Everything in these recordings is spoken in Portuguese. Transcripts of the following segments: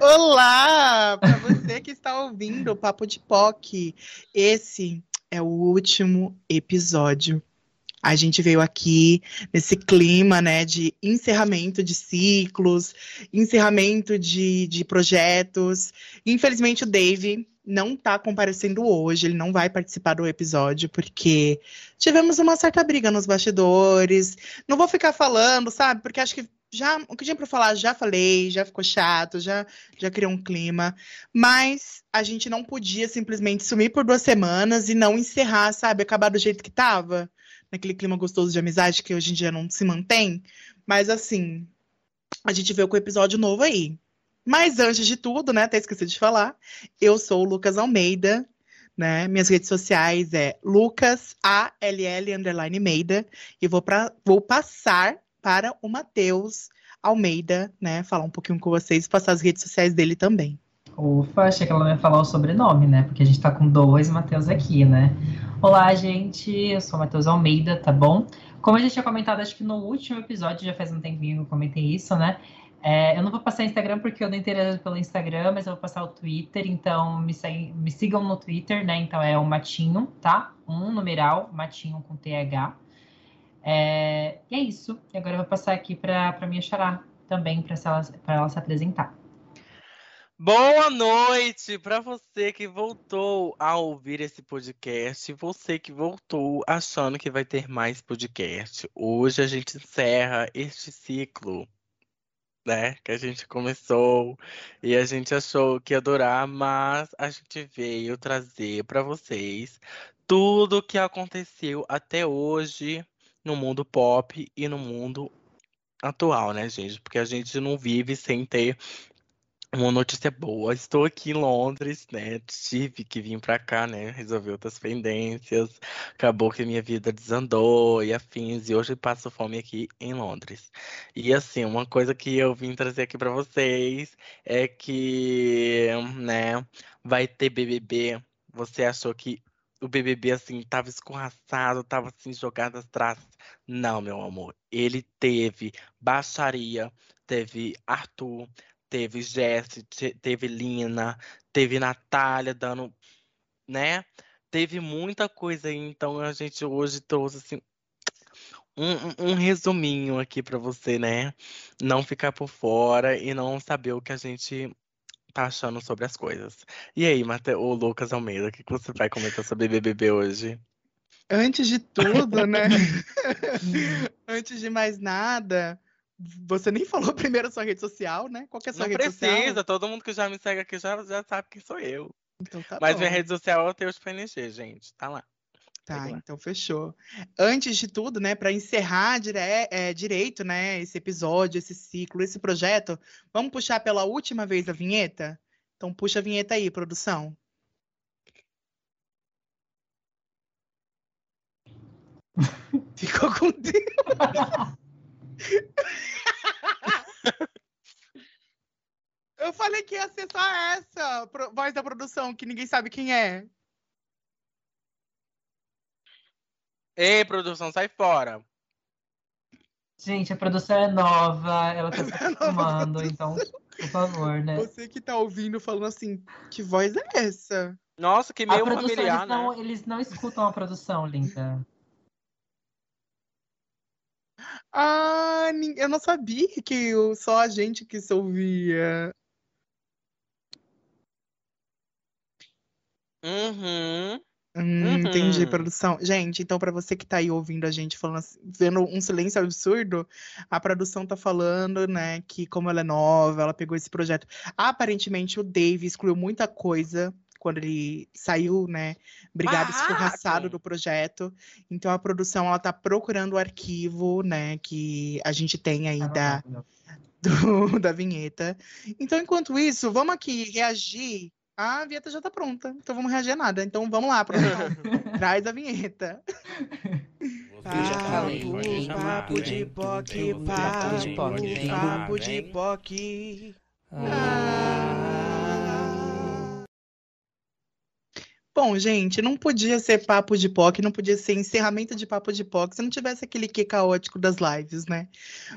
Olá! Para você que está ouvindo o Papo de POC, esse é o último episódio. A gente veio aqui nesse clima, né, de encerramento de ciclos, encerramento de, de projetos. Infelizmente, o Dave não está comparecendo hoje, ele não vai participar do episódio, porque tivemos uma certa briga nos bastidores. Não vou ficar falando, sabe? Porque acho que já o que tinha para falar já falei, já ficou chato, já já criou um clima, mas a gente não podia simplesmente sumir por duas semanas e não encerrar, sabe, acabar do jeito que tava, naquele clima gostoso de amizade que hoje em dia não se mantém. Mas assim, a gente veio com o episódio novo aí. Mas antes de tudo, né, até esqueci de falar, eu sou o Lucas Almeida, né? Minhas redes sociais é Lucas A underline Meida e vou para vou passar para o Matheus Almeida, né, falar um pouquinho com vocês e passar as redes sociais dele também. Ufa, achei que ela ia falar o sobrenome, né? Porque a gente tá com dois Matheus aqui, né? Olá, gente, eu sou o Matheus Almeida, tá bom? Como a gente tinha comentado, acho que no último episódio, já faz um tempinho que eu comentei isso, né? É, eu não vou passar Instagram porque eu não interajo pelo Instagram, mas eu vou passar o Twitter, então me, segue, me sigam no Twitter, né? Então é o Matinho, tá? Um numeral, Matinho com TH. É, e é isso. E agora eu vou passar aqui para minha xará também, para ela, ela se apresentar. Boa noite para você que voltou a ouvir esse podcast, você que voltou achando que vai ter mais podcast. Hoje a gente encerra este ciclo, né, que a gente começou e a gente achou que ia durar, mas a gente veio trazer para vocês tudo o que aconteceu até hoje no mundo pop e no mundo atual, né, gente? Porque a gente não vive sem ter uma notícia boa. Estou aqui em Londres, né? Tive que vir para cá, né? Resolver outras pendências. Acabou que minha vida desandou e afins. E hoje passo fome aqui em Londres. E assim, uma coisa que eu vim trazer aqui para vocês é que, né? Vai ter BBB. Você achou que o BBB, assim, tava escorraçado, tava, assim, jogado atrás. Não, meu amor. Ele teve baixaria, teve Arthur, teve Jesse, teve Lina, teve Natália dando, né? Teve muita coisa aí, então a gente hoje trouxe, assim, um, um, resuminho aqui para você, né? Não ficar por fora e não saber o que a gente tá achando sobre as coisas. E aí, Mate... o Lucas Almeida, o que, você vai comentar sobre BBB hoje? Antes de tudo, né? Antes de mais nada, você nem falou primeiro a sua rede social, né? Qual que é a sua Não rede precisa, social? Não todo mundo que já me segue aqui já, já sabe quem sou eu. Então tá Mas bom. minha rede social é o Teus PNG, gente. Tá lá. Tá, então fechou. Antes de tudo, né, para encerrar dire é, direito, né, esse episódio, esse ciclo, esse projeto, vamos puxar pela última vez a vinheta? Então puxa a vinheta aí, produção. Ficou com Eu falei que ia ser só essa voz da produção, que ninguém sabe quem é. Ei, produção, sai fora. Gente, a produção é nova, ela tá se acostumando, então, por favor, né? Você que tá ouvindo falando assim, que voz é essa? Nossa, que meio a produção, familiar, eles não, né? eles não escutam a produção, linda. Ah, eu não sabia que só a gente que se ouvia. Uhum. Hum, Uhum. entendi, produção. Gente, então pra você que tá aí ouvindo a gente falando assim, vendo um silêncio absurdo, a produção tá falando, né, que como ela é nova, ela pegou esse projeto. Aparentemente o Dave excluiu muita coisa quando ele saiu, né, brigado Barraco! escorraçado do projeto. Então a produção ela tá procurando o arquivo, né, que a gente tem aí da, do- da vinheta. Então, enquanto isso, vamos aqui reagir. Ah, a vinheta já tá pronta, então vamos reagir a nada. Então vamos lá, produção. Traz a vinheta. Chamar. papo de. POC, Papo papo de POC, papo de. POC. Ah. Bom, gente, não podia ser papo de POC, não podia ser encerramento de papo de POC se não tivesse aquele que caótico das lives, né?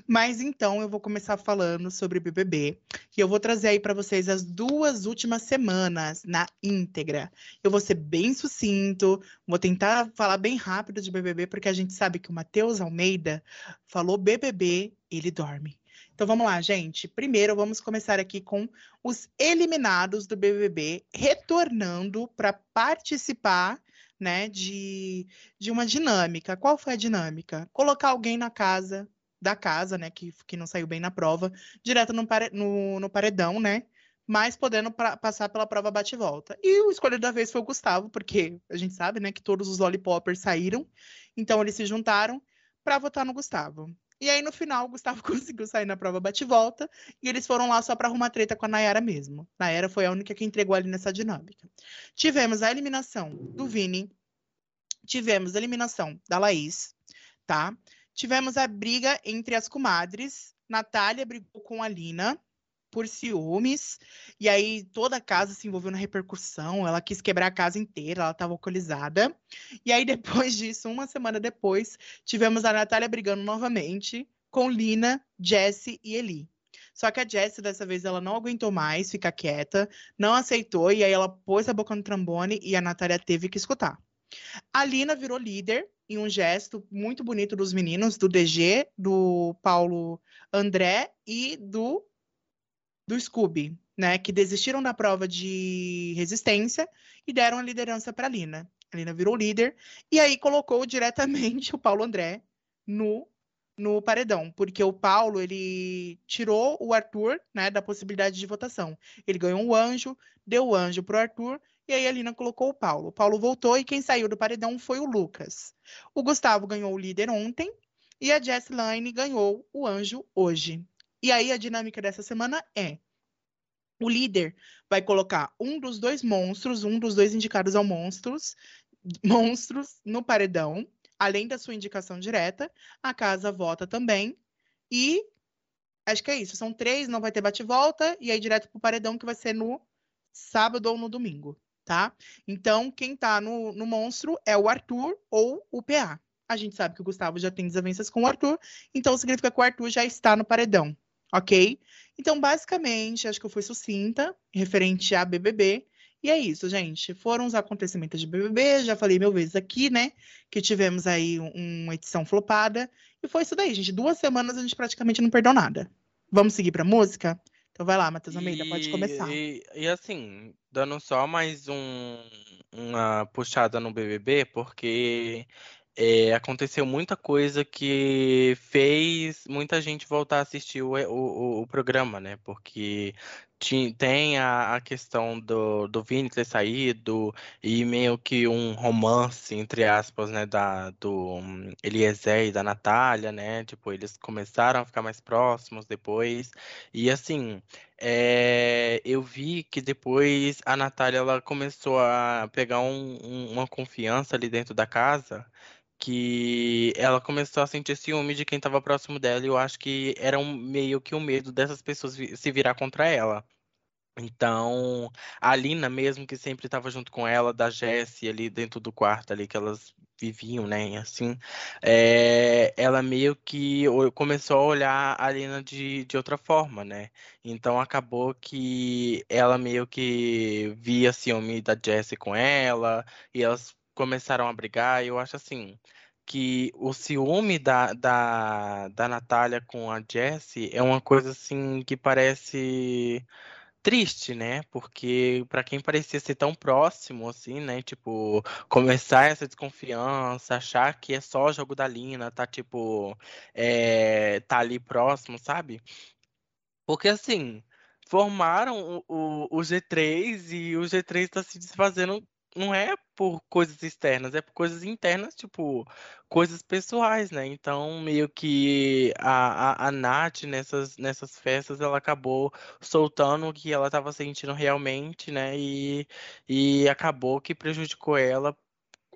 Mas então eu vou começar falando sobre BBB e eu vou trazer aí para vocês as duas últimas semanas na íntegra. Eu vou ser bem sucinto, vou tentar falar bem rápido de BBB porque a gente sabe que o Matheus Almeida falou BBB, ele dorme. Então vamos lá, gente. Primeiro vamos começar aqui com os eliminados do BBB retornando para participar, né, de, de uma dinâmica. Qual foi a dinâmica? Colocar alguém na casa da casa, né, que, que não saiu bem na prova, direto no, pare, no, no paredão, né? Mas podendo pra, passar pela prova bate-volta. E o escolhido da vez foi o Gustavo, porque a gente sabe, né, que todos os lollipoppers saíram, então eles se juntaram para votar no Gustavo. E aí, no final, o Gustavo conseguiu sair na prova bate-volta e eles foram lá só para arrumar treta com a Nayara mesmo. Nayara foi a única que entregou ali nessa dinâmica. Tivemos a eliminação do Vini, tivemos a eliminação da Laís, tá? Tivemos a briga entre as comadres. Natália brigou com a Lina por ciúmes, e aí toda a casa se envolveu na repercussão, ela quis quebrar a casa inteira, ela estava alcoolizada. E aí depois disso, uma semana depois, tivemos a Natália brigando novamente com Lina, Jesse e Eli. Só que a Jessie, dessa vez, ela não aguentou mais ficar quieta, não aceitou, e aí ela pôs a boca no trombone e a Natália teve que escutar. A Lina virou líder em um gesto muito bonito dos meninos, do DG, do Paulo André e do do Scooby, né, que desistiram da prova de resistência e deram a liderança para Lina. A Lina virou líder e aí colocou diretamente o Paulo André no no paredão, porque o Paulo ele tirou o Arthur, né, da possibilidade de votação. Ele ganhou um anjo, deu o anjo pro Arthur e aí a Lina colocou o Paulo. O Paulo voltou e quem saiu do paredão foi o Lucas. O Gustavo ganhou o líder ontem e a Jessie ganhou o anjo hoje. E aí a dinâmica dessa semana é: o líder vai colocar um dos dois monstros, um dos dois indicados ao monstros, monstros no paredão, além da sua indicação direta. A casa vota também. E acho que é isso. São três, não vai ter bate-volta, e aí direto pro paredão, que vai ser no sábado ou no domingo, tá? Então, quem tá no, no monstro é o Arthur ou o PA. A gente sabe que o Gustavo já tem desavenças com o Arthur, então significa que o Arthur já está no paredão ok? Então, basicamente, acho que eu fui sucinta, referente a BBB. E é isso, gente. Foram os acontecimentos de BBB, já falei mil vezes aqui, né? Que tivemos aí uma edição flopada. E foi isso daí, gente. Duas semanas a gente praticamente não perdeu nada. Vamos seguir pra música? Então vai lá, Matheus Almeida, pode começar. E, e, assim, dando só mais um, uma puxada no BBB, porque é, aconteceu muita coisa que fez muita gente voltar a assistir o, o, o programa, né? Porque tem a, a questão do, do Vini ter saído e meio que um romance, entre aspas, né, da, do Eliezer e da Natália, né? Tipo, eles começaram a ficar mais próximos depois. E assim, é, eu vi que depois a Natália ela começou a pegar um, um, uma confiança ali dentro da casa que ela começou a sentir ciúme de quem estava próximo dela, e eu acho que era um, meio que o um medo dessas pessoas se virar contra ela. Então, a Lina mesmo, que sempre estava junto com ela, da Jessie ali dentro do quarto ali que elas viviam, né, assim, é, ela meio que começou a olhar a Lina de, de outra forma, né, então acabou que ela meio que via ciúme da Jessie com ela, e elas começaram a brigar, e eu acho assim que o ciúme da, da, da Natália com a Jessie é uma coisa assim que parece triste, né? Porque para quem parecia ser tão próximo, assim, né? Tipo, começar essa desconfiança, achar que é só jogo da Lina, tá tipo, é, tá ali próximo, sabe? Porque assim, formaram o, o, o G3 e o G3 tá se desfazendo não é por coisas externas, é por coisas internas, tipo, coisas pessoais, né? Então, meio que a, a, a Nath, nessas, nessas festas, ela acabou soltando o que ela estava sentindo realmente, né? E, e acabou que prejudicou ela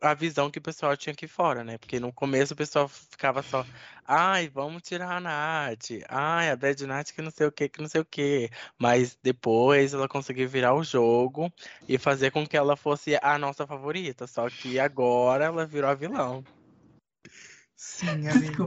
a visão que o pessoal tinha aqui fora, né? Porque no começo o pessoal ficava só, ai, vamos tirar a Nath, ai, a Bad Nath que não sei o que, que não sei o que. Mas depois ela conseguiu virar o jogo e fazer com que ela fosse a nossa favorita. Só que agora ela virou a vilão. Sim, amiga.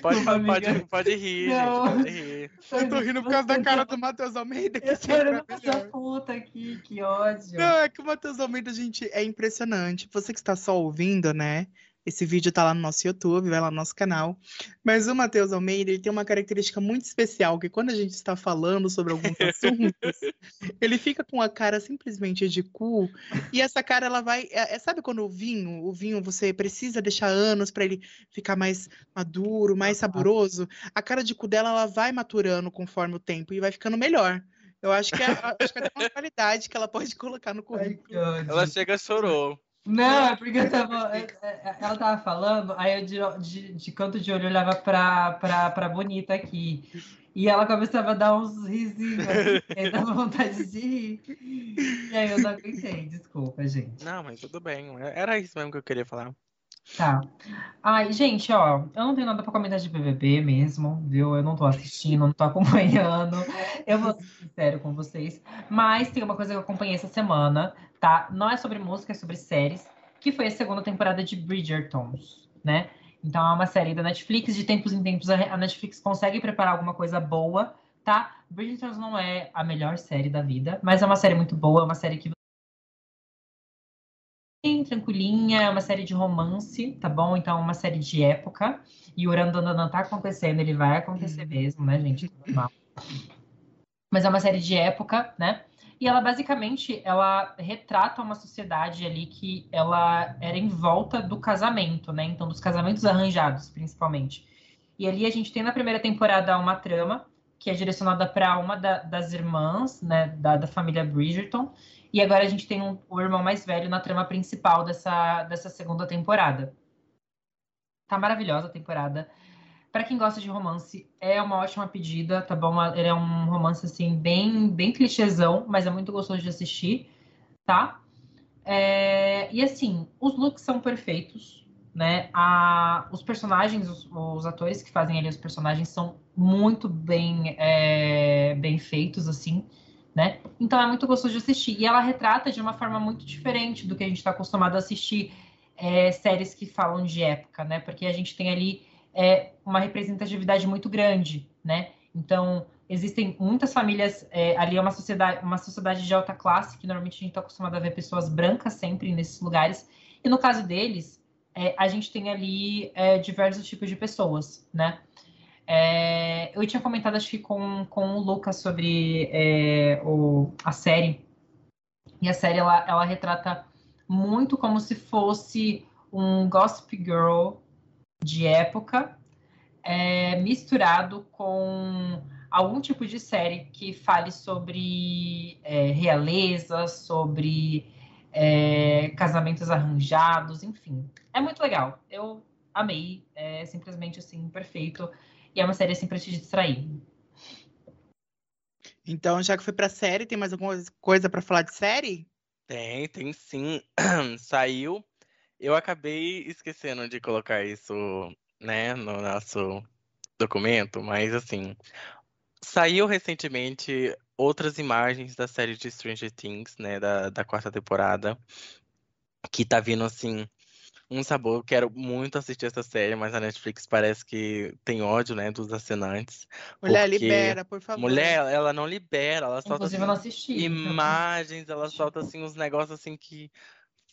Pode, Desculpa, pode, amiga. pode rir, Não. gente, pode rir. Eu tô rindo por causa da cara do Matheus Almeida, que Eu é pra essa melhor. puta aqui, que ódio. Não, é que o Matheus Almeida, gente, é impressionante. Você que está só ouvindo, né? Esse vídeo tá lá no nosso YouTube, vai lá no nosso canal. Mas o Matheus Almeida, ele tem uma característica muito especial, que quando a gente está falando sobre alguns assuntos, ele fica com a cara simplesmente de cu, e essa cara, ela vai... É, é- sabe quando o vinho, o vinho, você precisa deixar anos para ele ficar mais maduro, mais saboroso? A cara de cu dela, ela vai maturando conforme o tempo e vai ficando melhor. Eu acho que é, acho que é até uma qualidade que ela pode colocar no currículo. Ela chega chorou. Não, é porque eu tava. é- é- Ela tava falando, aí eu de, de, de canto de olho olhava pra, pra, pra bonita aqui. E ela começava a dar uns risinhos, assim, aí dava vontade de rir. E aí eu não aguentei, desculpa, gente. Não, mas tudo bem. Era isso mesmo que eu queria falar. Tá. Ai, gente, ó, eu não tenho nada pra comentar de BBB mesmo, viu? Eu não tô assistindo, não tô acompanhando. Eu vou ser sincero com vocês. Mas tem uma coisa que eu acompanhei essa semana, tá? Não é sobre música, é sobre séries, que foi a segunda temporada de Bridgertons, né? Então é uma série da Netflix, de tempos em tempos a Netflix consegue preparar alguma coisa boa, tá? Bridgertons não é a melhor série da vida, mas é uma série muito boa, é uma série que bem tranquilinha, é uma série de romance, tá bom? Então, é uma série de época. E o Urandandandan tá acontecendo, ele vai acontecer mesmo, né, gente? Normal. Mas é uma série de época, né? E ela basicamente ela retrata uma sociedade ali que ela era em volta do casamento, né? Então, dos casamentos arranjados, principalmente. E ali a gente tem na primeira temporada uma trama que é direcionada para uma da- das irmãs, né, da, da família Bridgerton. E agora a gente tem um- o irmão mais velho na trama principal dessa, dessa segunda temporada. Tá maravilhosa a temporada. Pra quem gosta de romance, é uma ótima pedida, tá bom? Ele é um romance, assim, bem, bem clichêzão, mas é muito gostoso de assistir, tá? É, E, assim, os looks são perfeitos, né? A... Os personagens, os, os atores que fazem ali os personagens são muito bem, é, bem feitos, assim, né? Então é muito gostoso de assistir. E ela retrata de uma forma muito diferente do que a gente está acostumado a assistir é, séries que falam de época, né? Porque a gente tem ali é, uma representatividade muito grande, né? Então existem muitas famílias é, ali é uma sociedade, uma sociedade de alta classe que normalmente a gente está acostumado a ver pessoas brancas sempre nesses lugares. E no caso deles, é, a gente tem ali é, diversos tipos de pessoas, né? É, eu tinha comentado, acho que com, com o Lucas sobre é, o, a série. E a série, ela, ela retrata muito como se fosse um Gossip Girl de época, é, misturado com algum tipo de série que fale sobre é, realeza, sobre é, casamentos arranjados, enfim. É muito legal. Eu amei. É simplesmente assim, perfeito. E é uma série assim pra te distrair. Então, já que foi pra série, tem mais alguma coisa pra falar de série? Tem, tem sim. Saiu. Eu acabei esquecendo de colocar isso, né, no nosso documento, mas assim, saiu recentemente outras imagens da série de Stranger Things, né, da, da quarta temporada, que tá vindo assim, um sabor. Eu quero muito assistir essa série, mas a Netflix parece que tem ódio, né, dos assinantes. Mulher, Porque libera, por favor. Mulher, ela não libera, ela solta Inclusive, assim, eu não assisti. imagens, ela solta assim uns negócios assim que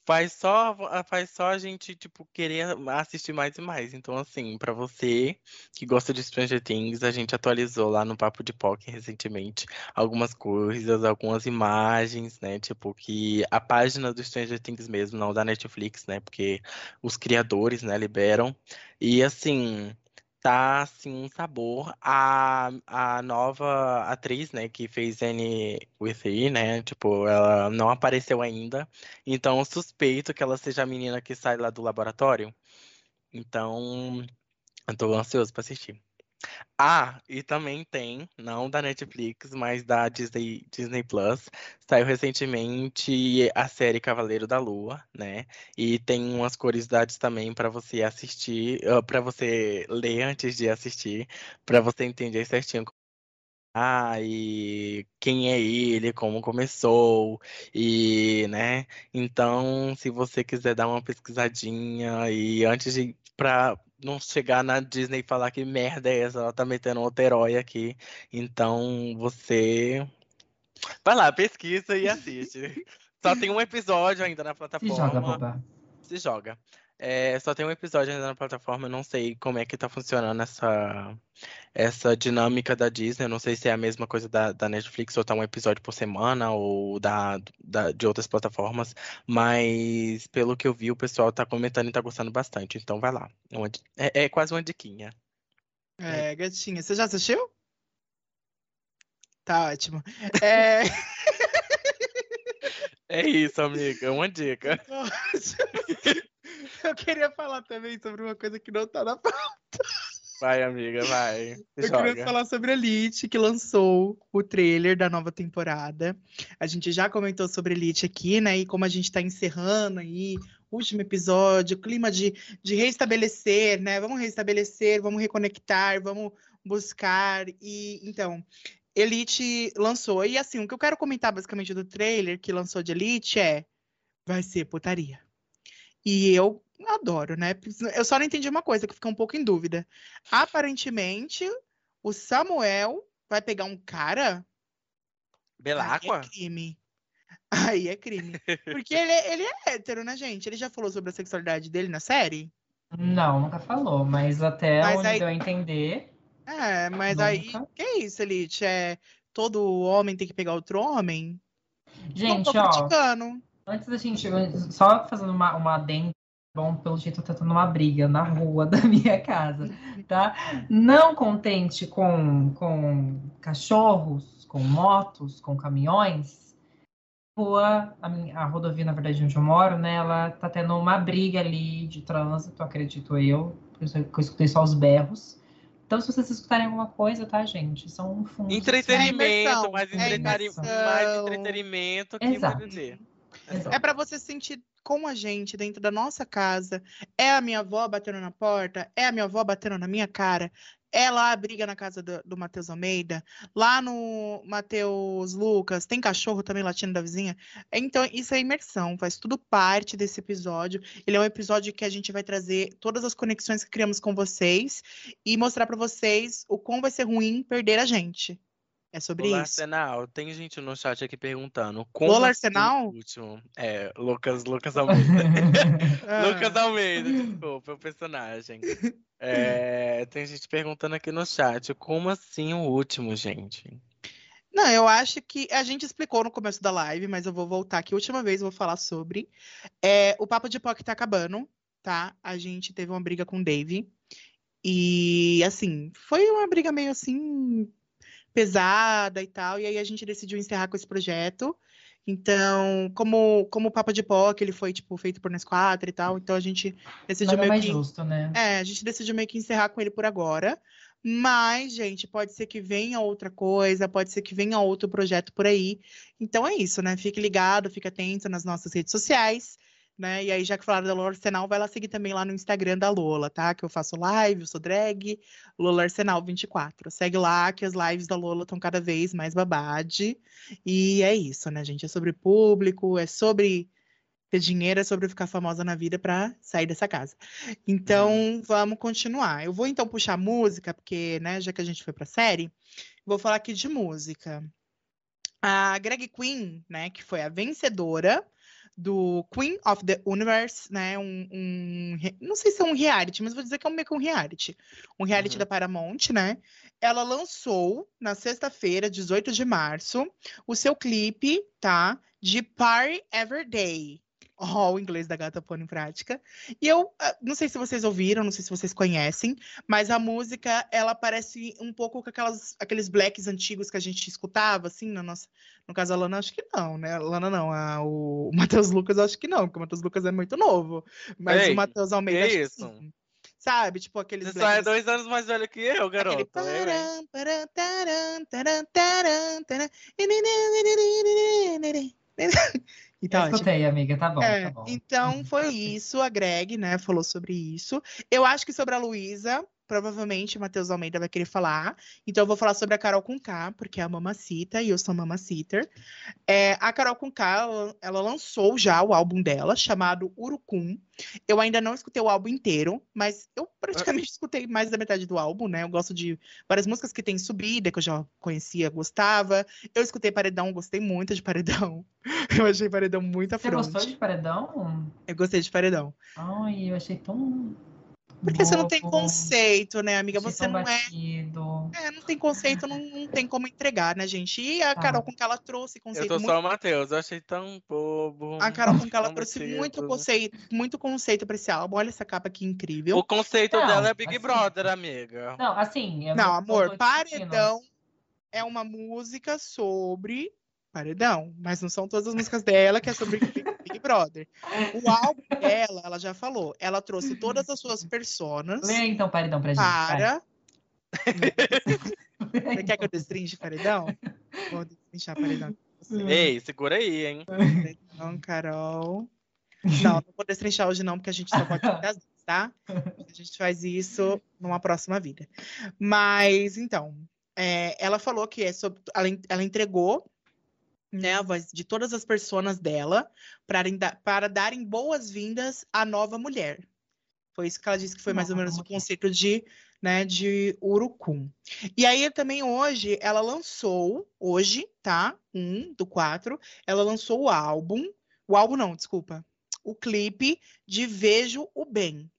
faz só faz só a gente tipo querer assistir mais e mais. Então assim, pra você que gosta de Stranger Things, a gente atualizou lá no Papo de POC recentemente algumas coisas, algumas imagens, né, tipo que a página do Stranger Things mesmo, não da Netflix, né, porque os criadores, né, liberam. E assim, tá assim um sabor. A, a nova atriz, né, que fez Anne with E, né, tipo, ela não apareceu ainda. Então suspeito que ela seja a menina que sai lá do laboratório. Então, eu tô ansioso pra assistir. Ah, e também tem, não da Netflix, mas da Disney, Disney Plus. Saiu recentemente a série Cavaleiro da Lua, né? E tem umas curiosidades também para você assistir, para você ler antes de assistir, para você entender certinho ah, e quem é ele, como começou, e, né? Então, se você quiser dar uma pesquisadinha e antes de para não chegar na Disney e falar que merda é essa, ela tá metendo outro herói aqui. Então, você vai lá, pesquisa e assiste. Só tem um episódio ainda na plataforma. Se joga. Se joga. É, só tem um episódio ainda na plataforma, eu não sei como é que tá funcionando essa, essa dinâmica da Disney. Eu não sei se é a mesma coisa da, da Netflix, ou tá um episódio por semana, ou da, da, de outras plataformas. Mas pelo que eu vi, o pessoal tá comentando e tá gostando bastante. Então vai lá. Uma é, é quase uma diquinha. É, gatinha. Você já assistiu? Tá ótimo. É. É isso, amiga. Uma dica. Eu queria falar também sobre uma coisa que não tá na pauta. Vai, amiga, vai. Eu Joga. queria falar sobre a Elite, que lançou o trailer da nova temporada. A gente já comentou sobre Elite aqui, né? E como a gente tá encerrando aí, último episódio, clima de, de reestabelecer, né? Vamos reestabelecer, vamos reconectar, vamos buscar. E então, Elite lançou. E assim, o que eu quero comentar basicamente do trailer que lançou de Elite é: vai ser putaria. E eu adoro, né? Eu só não entendi uma coisa, que fica um pouco em dúvida. Aparentemente, o Samuel vai pegar um cara. Aí Belacqua? é crime. Aí é crime. Porque ele, é- ele é hétero, né, gente? Ele já falou sobre a sexualidade dele na série? Não, nunca falou, mas até Mas onde aí- deu a entender. É, mas aí. Nunca. Que isso, Elite? É todo homem tem que pegar outro homem? não Gente, tô ó, criticando. antes da gente. Só fazendo uma, uma adenda, bom, pelo jeito tá tendo uma briga na rua da minha casa, tá? Não contente com, com cachorros, com motos, com caminhões, rua, a, minha- a rodovia, na verdade, onde eu moro, né? Ela tá tendo uma briga ali de trânsito, acredito eu. por isso que Eu escutei só os berros. Então, se vocês escutarem alguma coisa, tá, gente? São fundos. Entretenimento, imersão, mais, é mais entretenimento que Exato. dizer. É pra você sentir com a gente dentro da nossa casa. É a minha avó batendo na porta, é a minha avó batendo na minha cara. É lá a briga na casa do, do Matheus Almeida. Lá no Matheus Lucas, tem cachorro também latindo da vizinha. Então, isso é imersão, faz tudo parte desse episódio. Ele é um episódio que a gente vai trazer todas as conexões que criamos com vocês e mostrar pra vocês o quão vai ser ruim perder a gente. É sobre Olá, isso. Arsenal. Tem gente no chat aqui perguntando. Como Lola assim Arsenal? o último? É, Lucas, Lucas Almeida. Ah. Lucas Almeida, desculpa, é o personagem. É, tem gente perguntando aqui no chat. Como assim o último, gente? Não, eu acho que a gente explicou no começo da live, mas eu vou voltar aqui. Última vez eu vou falar sobre. É, o Papo de POC tá acabando, tá? A gente teve uma briga com o Dave. E, assim, foi uma briga meio assim, pesada e tal. E aí a gente decidiu encerrar com esse projeto. Então, como, como o Papo de POC, ele foi, tipo, feito por nós quatro e tal. Então a gente decidiu Nada meio mais que. justo, né? É, a gente decidiu meio que encerrar com ele por agora. Mas, gente, pode ser que venha outra coisa, pode ser que venha outro projeto por aí. Então é isso, né? Fique ligado, fique atento nas nossas redes sociais, né? E aí, já que falaram da Lola Arsenal, vai lá seguir também lá no Instagram da Lola, tá? Que eu faço live, eu sou drag, Lola Arsenal 24. Segue lá que as lives da Lola estão cada vez mais babade. E é isso, né, gente? É sobre público, é sobre ter dinheiro, é sobre ficar famosa na vida pra sair dessa casa. Então, vamos continuar. Eu vou então puxar música, porque, né, já que a gente foi pra série, vou falar aqui de música. A Greg Queen, né, que foi a vencedora do Queen of the Universe, né, um, um não sei se é um reality, mas vou dizer que é um meio que um reality. Um reality Uhum. da Paramount, né? Ela lançou na sexta-feira, 18 de março, o seu clipe, tá? De Party Every Day. Ó, o inglês da gata pondo em prática. E eu ah, não sei se vocês ouviram, não sei se vocês conhecem, mas a música, ela parece um pouco com aquelas, aqueles blacks antigos que a gente escutava, assim, na nossa. No caso, a Lana, acho que não, né? A Lana não, a, o Matheus Lucas, acho que não, porque o Matheus Lucas é muito novo. Mas Ei, o Matheus Almeida, que que isso? sim. Sabe? Tipo aqueles. Você só é dois anos mais velho que eu, garoto. Aquele Eu, hein? param, param, taram, taram, taram, taram. Então, Eu tipo, escutei, amiga, tá bom, é, tá bom. então foi isso, a Greg, né, falou sobre isso. Eu acho que sobre a Luísa, provavelmente o Matheus Almeida vai querer falar. Então eu vou falar sobre a Carol com K, porque é a mamacita e eu sou mamaciter. É, a Carol com K, ela, ela lançou já o álbum dela, chamado Urucum. Eu ainda não escutei o álbum inteiro, mas eu praticamente escutei mais da metade do álbum, né? Eu gosto de várias músicas que tem subida, que eu já conhecia, gostava. Eu escutei Paredão, gostei muito de Paredão. Eu achei Paredão muito Você afronte. gostou de Paredão? Eu gostei de Paredão. Ai, eu achei tão. Porque você não tem conceito, né, amiga? Você não é. batido. É, não tem conceito, não, não tem como entregar, né, gente? E a Ah. Carol com que ela trouxe Eu conceito tô muito. só o Matheus, eu achei tão bobo. A Carol com que ela trouxe batido. muito conceito, muito conceito pra esse álbum. Olha essa capa aqui incrível. O conceito Não, dela é Big assim- Brother, amiga. Não, assim. eu Não, amor. Paredão é uma música sobre Paredão, mas não são todas as músicas dela que é sobre Brother. O álbum dela, ela já falou, ela trouxe todas as suas personas Lê então Paredão pra gente. para. Você quer que eu destrinche Paredão? Vou destrinchar Paredão. com você. Ei, segura aí, hein? Então, Carol. Não, não vou destrinchar hoje não, porque a gente só pode fazer as vezes, tá? A gente faz isso numa próxima vida. Mas, então, é, ela falou que é sobre, ela, ela entregou né, a voz de todas as personas dela para, dar- para darem boas-vindas à nova mulher. Foi isso que ela disse que foi mais ou menos o conceito de, né, de Urucum. E aí também hoje ela lançou, hoje, tá? Um do quatro, ela lançou o álbum, o álbum não, desculpa, o clipe de Vejo o Bem.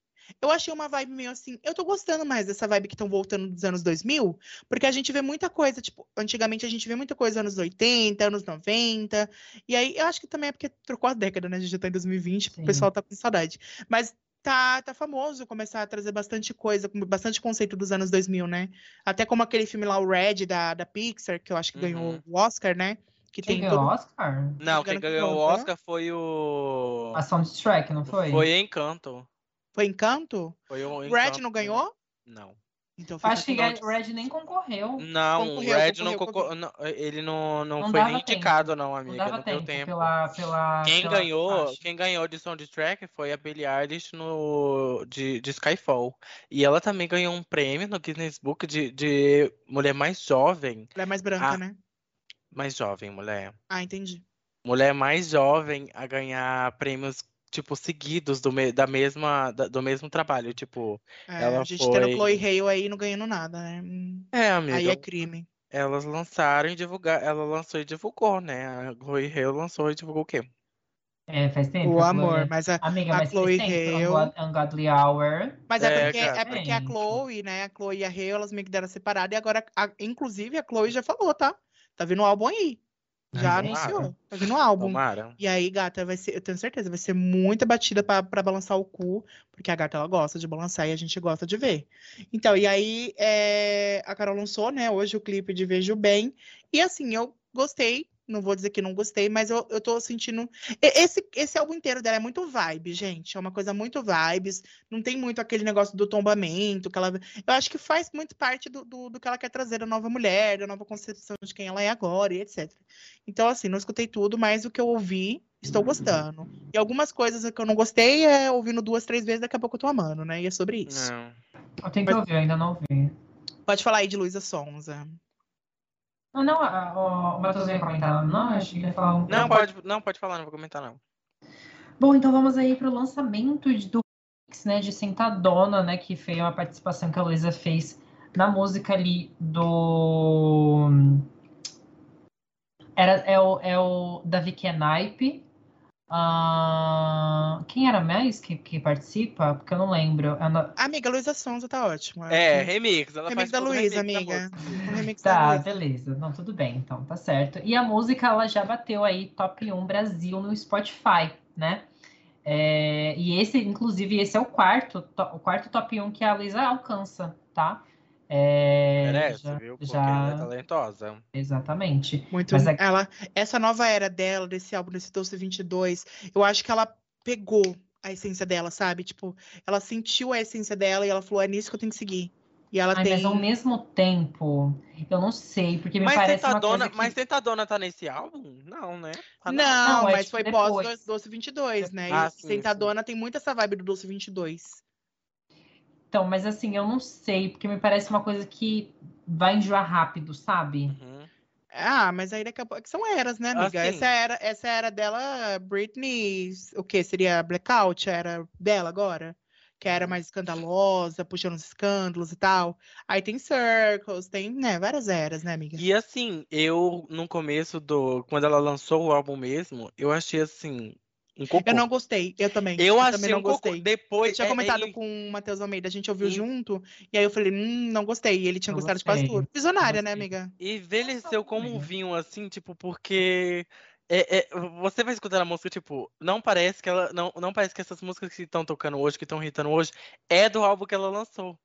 Eu achei uma vibe meio assim. Eu tô gostando mais dessa vibe que estão voltando dos anos 2000, porque a gente vê muita coisa, tipo, antigamente a gente vê muita coisa anos 80, anos 90. E aí eu acho que também é porque trocou a década, né? A gente já tá em 2020, Sim. o pessoal tá com saudade. Mas tá, tá famoso começar a trazer bastante coisa, bastante conceito dos anos 2000, né? Até como aquele filme lá, o Red, da, da Pixar, que eu acho que ganhou Uhum. o Oscar, né? Que Quem tem ganhou o todo. Oscar? Não, quem ganhou o ganhou? Oscar foi o. A Soundtrack, não foi? Foi Encanto. Foi Encanto? Foi o O Red Encanto. não ganhou? Não. Então Acho que com Red, nem concorreu. Não, o Concorreu, Red não, concorreu, concor- não, Ele não, não, Não foi dava nem tempo. indicado, não, Não amiga. dava Não deu tempo, tempo. pela, pela. Quem pela ganhou, quem ganhou de soundtrack foi a Billie Eilish no, de, de Skyfall. E ela também ganhou um prêmio no Guinness Book de, de mulher mais jovem. É mais branca, Ah. né? Mais jovem, mulher. Ah, entendi. Mulher mais jovem a ganhar prêmios, tipo, seguidos do, me- da mesma, da- do mesmo trabalho. Tipo, É, Ela a gente tendo foi- Chloe Hale aí não ganhando nada, né? Hum, é, amiga. Aí é crime. Elas lançaram e divulgaram. Ela lançou e divulgou, né? A Chloe Hale lançou e divulgou o quê? É, faz tempo. O amor, Chloe- mas a, Amiga, a mas Chloe. Hale- Ungo- Ungodly Hour. Mas é, É, porque, é porque a. Chloe, né? A Chloe e a Hale, elas meio que deram separada. E agora, a- inclusive, a Chloe já falou, tá? Tá vindo um álbum aí. Já Ah, anunciou. tomara. Tá vindo um álbum. Tomara. E aí, gata, vai ser, eu tenho certeza, vai ser muita batida pra, pra balançar o cu, porque a gata ela gosta de balançar e a gente gosta de ver. Então, e aí é, a Carol lançou, né, hoje o clipe de Vejo Bem. E assim, eu gostei, não vou dizer que não gostei, mas eu, eu tô sentindo. Esse, esse álbum inteiro dela é muito vibe, gente. É uma coisa muito vibes. Não tem muito aquele negócio do tombamento. Que ela... Eu acho que faz muito parte do, do, do que ela quer trazer da nova mulher, da nova concepção de quem ela é agora e etc. Então, assim, não escutei tudo, mas o que eu ouvi, estou gostando. E algumas coisas que eu não gostei é ouvindo duas, três vezes, daqui a pouco eu tô amando, né? E é sobre isso. Não. Eu tenho que Mas- ouvir, eu ainda não ouvi. Pode falar aí de Luísa Sonza. Não, não, a- o Matheus ia comentar. Não, acho que ia falar um. Não, pode, não, pode falar, não vou comentar, não. Bom, então vamos aí para o lançamento do Pix, né, de Sentadona, né, que foi uma participação que a Luísa fez na música ali do era é o, é o Davi Kenaipe. Ah, quem era mais que, que participa? Porque eu não lembro. Na- Amiga, Luísa Sonza tá ótima. É, remix. Ela remix faz da Luísa, da amiga. remix da Tá, Luísa. beleza. Não, tudo bem, então, tá certo. E a música, ela já bateu aí top 1 Brasil no Spotify, né? É, e esse, inclusive, esse é o quarto, to- o quarto top 1 que a Luísa alcança, tá? É, Merece, já- viu? Porque já- ela é talentosa. exatamente. Muito. Mas é- Ela, essa nova era dela, desse álbum, desse Doce 22, eu acho que ela pegou a essência dela, sabe? Tipo, ela sentiu a essência dela e ela falou, é nisso que eu tenho que seguir. E ela Ai, tem. mas ao mesmo tempo, eu não sei, porque me Mas parece uma Tentadona, coisa que... mas Tentadona tá nesse álbum? Não, né? Tá Não, Não, é mas tipo foi depois. pós Doce 22, né? Ah, e sim, Sentadona tem muito essa vibe do Doce 22. Então, mas assim, eu não sei, porque me parece uma coisa que vai enjoar rápido, sabe? Uhum. Ah, mas aí daqui a pouco. São eras, né, amiga? Assim. Essa era, essa era dela, Britney. O que? Seria Blackout? Era dela agora? Que era mais escandalosa, puxando os escândalos e tal. Aí tem Circles, tem, né, várias eras, né, amiga? E assim, eu no começo do. Quando ela lançou o álbum mesmo, eu achei assim. Um cocô. Eu não gostei, eu também. Eu também achei não um cocô. gostei. Depois. Eu tinha é- comentado com o Matheus Almeida, a gente ouviu Em- junto, e aí eu falei, hum, não gostei. E ele tinha Eu gostado de quase gostei. tudo. Visionária, né, Gostei. amiga? E envelheceu como um vinho, assim, tipo, porque. é- é, você vai escutando a música, tipo, não parece que ela. Não, não parece que essas músicas que estão tocando hoje, que estão hitando hoje, é do álbum que ela lançou.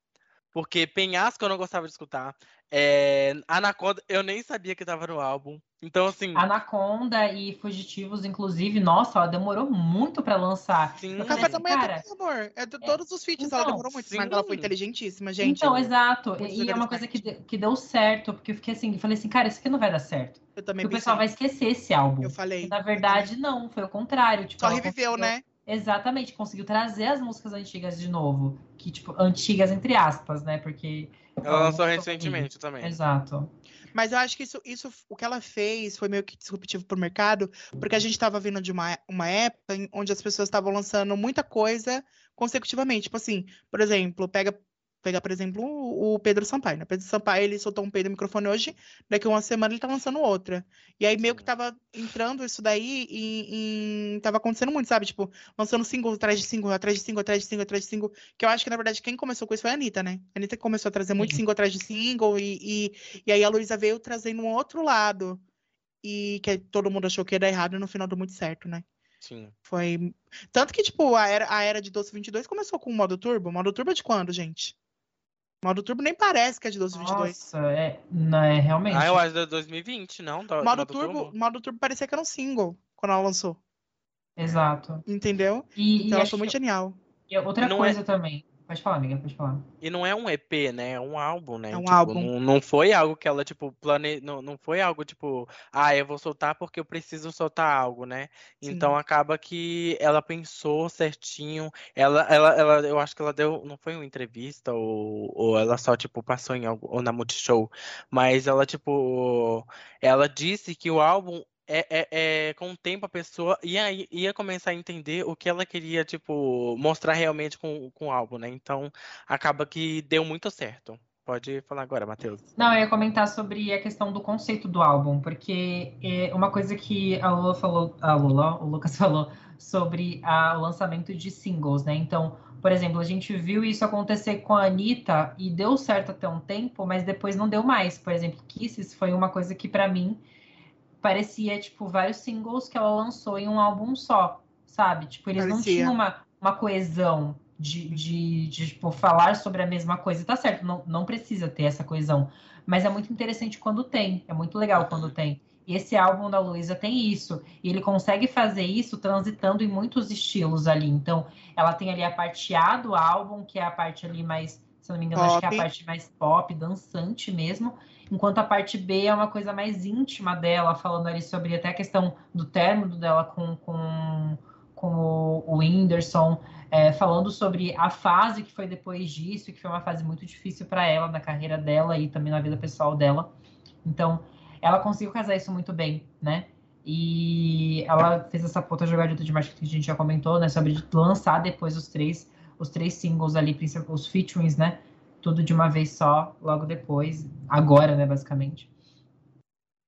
Porque Penhasco eu não gostava de escutar. É, Anaconda eu nem sabia que tava no álbum. Então, assim. Anaconda e Fugitivos, inclusive, nossa, ela demorou muito pra lançar. Sim. Eu O falei café da manhã cara, também, amor. É de todos os feats, ela então, demorou muito, mas ela foi sim. inteligentíssima, gente. então, exato. E é uma coisa que, que deu certo, porque eu fiquei assim, falei assim, cara, isso aqui não vai dar certo. Eu também Porque o pessoal vai esquecer esse álbum. Eu falei. E, na verdade, não, foi o contrário. Tipo, Só ela reviveu, conseguiu- né? Exatamente, conseguiu trazer as músicas antigas de novo. Que, tipo, antigas entre aspas, né? Porque. Ela lançou recentemente também. Exato. Mas eu acho que isso, isso, o que ela fez foi meio que disruptivo pro mercado, porque a gente tava vindo de uma, uma época em- onde as pessoas estavam lançando muita coisa consecutivamente. Tipo assim, por exemplo, pega, pega por exemplo, o, Pedro Sampaio, né? Pedro Sampaio, ele soltou um peido no microfone hoje, daqui a uma semana ele tá lançando outra. E aí meio que tava entrando isso daí e, e tava acontecendo muito, sabe? Tipo, lançando single atrás de single, atrás de single, atrás de single, atrás de single. Que eu acho que, na verdade, quem começou com isso foi a Anitta, né? A Anitta começou a trazer muito Sim. single atrás de single e, e, e aí a Luísa veio trazendo um outro lado. E que todo mundo achou que ia dar errado e no final deu muito certo, né? Sim. Foi. Tanto que, tipo, a era, a era de Doce 22 começou com o modo turbo. O modo turbo é de quando, gente? Modo turbo nem parece que é de Doce 22. Nossa, é, não, é realmente. Ah, eu acho de 2020, não? Do, O modo modo turbo, modo turbo parecia que era um single quando ela lançou. Exato. Entendeu? E, e Então ela acho foi muito que- genial. e outra Não coisa também. Pode falar, amiga, pode falar. E não é um EP, né? É um álbum, né? É um Tipo, álbum. Não, não foi algo que ela, tipo, plane... não, não foi algo tipo, ah, eu vou soltar porque eu preciso soltar algo, né? Sim. Então acaba que ela pensou certinho. Ela, ela, ela, eu acho que ela deu, não foi uma entrevista ou, ou ela só, tipo, passou em algo, ou na Multishow, mas ela, tipo, ela disse que o álbum é, é, é, com o tempo a pessoa ia, ia começar a entender o que ela queria, tipo, mostrar realmente com, com o álbum, né? Então, acaba que deu muito certo. Pode falar agora, Matheus. Não, eu ia comentar sobre a questão do conceito do álbum, porque é uma coisa que a Lula falou, a Lula, o Lucas falou sobre a- o lançamento de singles, né? Então, por exemplo, a gente viu isso acontecer com a Anitta e deu certo até um tempo, mas depois não deu mais. Por exemplo, Kisses foi uma coisa que pra mim parecia, tipo, vários singles que ela lançou em um álbum só, sabe? Tipo, eles não Parecia. tinham uma, uma coesão de, de, de, tipo, falar sobre a mesma coisa. Tá certo, não, não precisa ter essa coesão, mas é muito interessante quando tem, é muito legal quando tem. E esse álbum da Luísa tem isso, e ele consegue fazer isso transitando em muitos estilos ali. Então, ela tem ali a parte A do álbum, que é a parte ali mais, se não me engano, acho que é a Pop. parte mais pop, dançante mesmo. Enquanto a parte B é uma coisa mais íntima dela, falando ali sobre até a questão do término dela com, com, com o, Whindersson, é, falando sobre a fase que foi depois disso, que foi uma fase muito difícil para ela, na carreira dela e também na vida pessoal dela. Então, ela conseguiu casar isso muito bem, né? E ela fez essa puta jogada de marketing que a gente já comentou, né? Sobre lançar depois os três, os três singles ali, os featurings, né? Tudo de uma vez só, logo depois, agora, né, basicamente.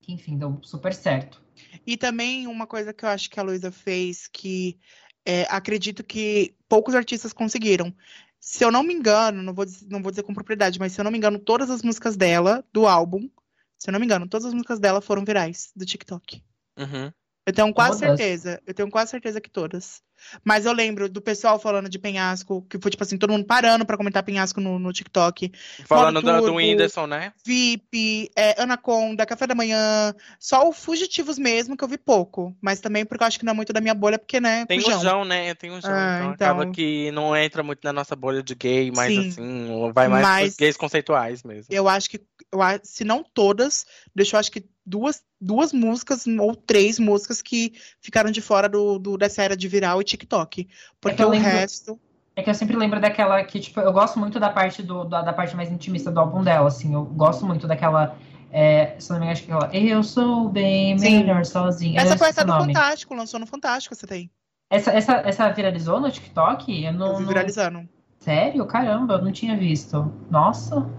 Que, enfim, deu super certo. E também uma coisa que eu acho que a Luísa fez que é, acredito que poucos artistas conseguiram. Se eu não me engano, não vou, dizer- não vou dizer com propriedade, mas se eu não me engano, todas as músicas dela, do álbum, se eu não me engano, todas as músicas dela foram virais do TikTok. Uhum. Eu tenho quase Todas? certeza. Eu tenho quase certeza que todas. Mas eu lembro do pessoal falando de penhasco, que foi tipo assim, todo mundo parando pra comentar penhasco no, no TikTok. Falando do, do. Whindersson, né? VIP, é, Anaconda, Café da Manhã, só o Fugitivos mesmo, que eu vi pouco. Mas também porque eu acho que não é muito da minha bolha, porque, né, Tem fujão. o João, né? Tem o João. Ah, então, então. acaba que não entra muito na nossa bolha de gay, mas Sim. assim, vai mais Mas- pros gays conceituais mesmo. Eu acho que, eu, a- se não todas, deixou acho que duas, duas músicas ou três músicas que ficaram de fora do, do- dessa era de viral e TikTok. Porque É o lembro- resto. É que eu sempre lembro daquela que, tipo, eu gosto muito da parte do, da, da parte mais intimista do álbum dela, assim. Eu gosto muito daquela. é, se não me engano, acho que aquela. Eu sou bem Sim. melhor sozinha. Essa foi essa do nome. Fantástico, lançou no Fantástico, você tem. Essa, essa, essa viralizou no TikTok? Eu não. Eu vi não- viralizando. Sério? Caramba, eu não tinha visto. Nossa.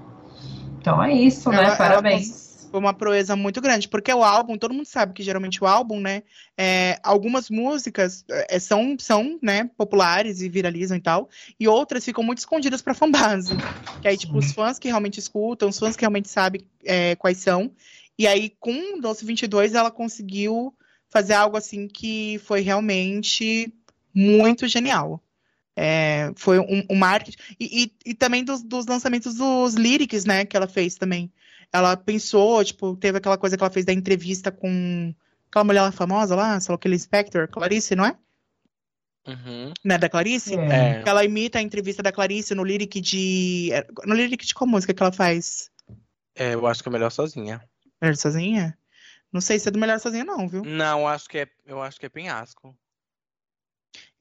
Então é isso, Ela- né? ela Parabéns. Foi uma proeza muito grande, porque o álbum, todo mundo sabe que geralmente o álbum, né, é, algumas músicas é, são, são, né, populares e viralizam e tal, e outras ficam muito escondidas pra fanbase. Que aí, tipo, os fãs que realmente escutam, os fãs que realmente sabem é, quais são. E aí, com Doce 22, ela conseguiu fazer algo assim que foi realmente muito genial. É, foi um, um marketing. E, e, e também dos, dos lançamentos dos lyrics, né, que ela fez também. Ela pensou, tipo, teve aquela coisa que ela fez da entrevista com aquela mulher lá famosa lá, sei lá, aquele Spector, Clarice, não é? Uhum. Né, da Clarice? É. É. Que ela imita a entrevista da Clarice no lyric de. No lyric de qual música que ela faz? É, eu acho que é melhor sozinha. Melhor sozinha? Não sei se é do Melhor Sozinha, não, viu? Não, eu acho que é, eu acho que é penhasco.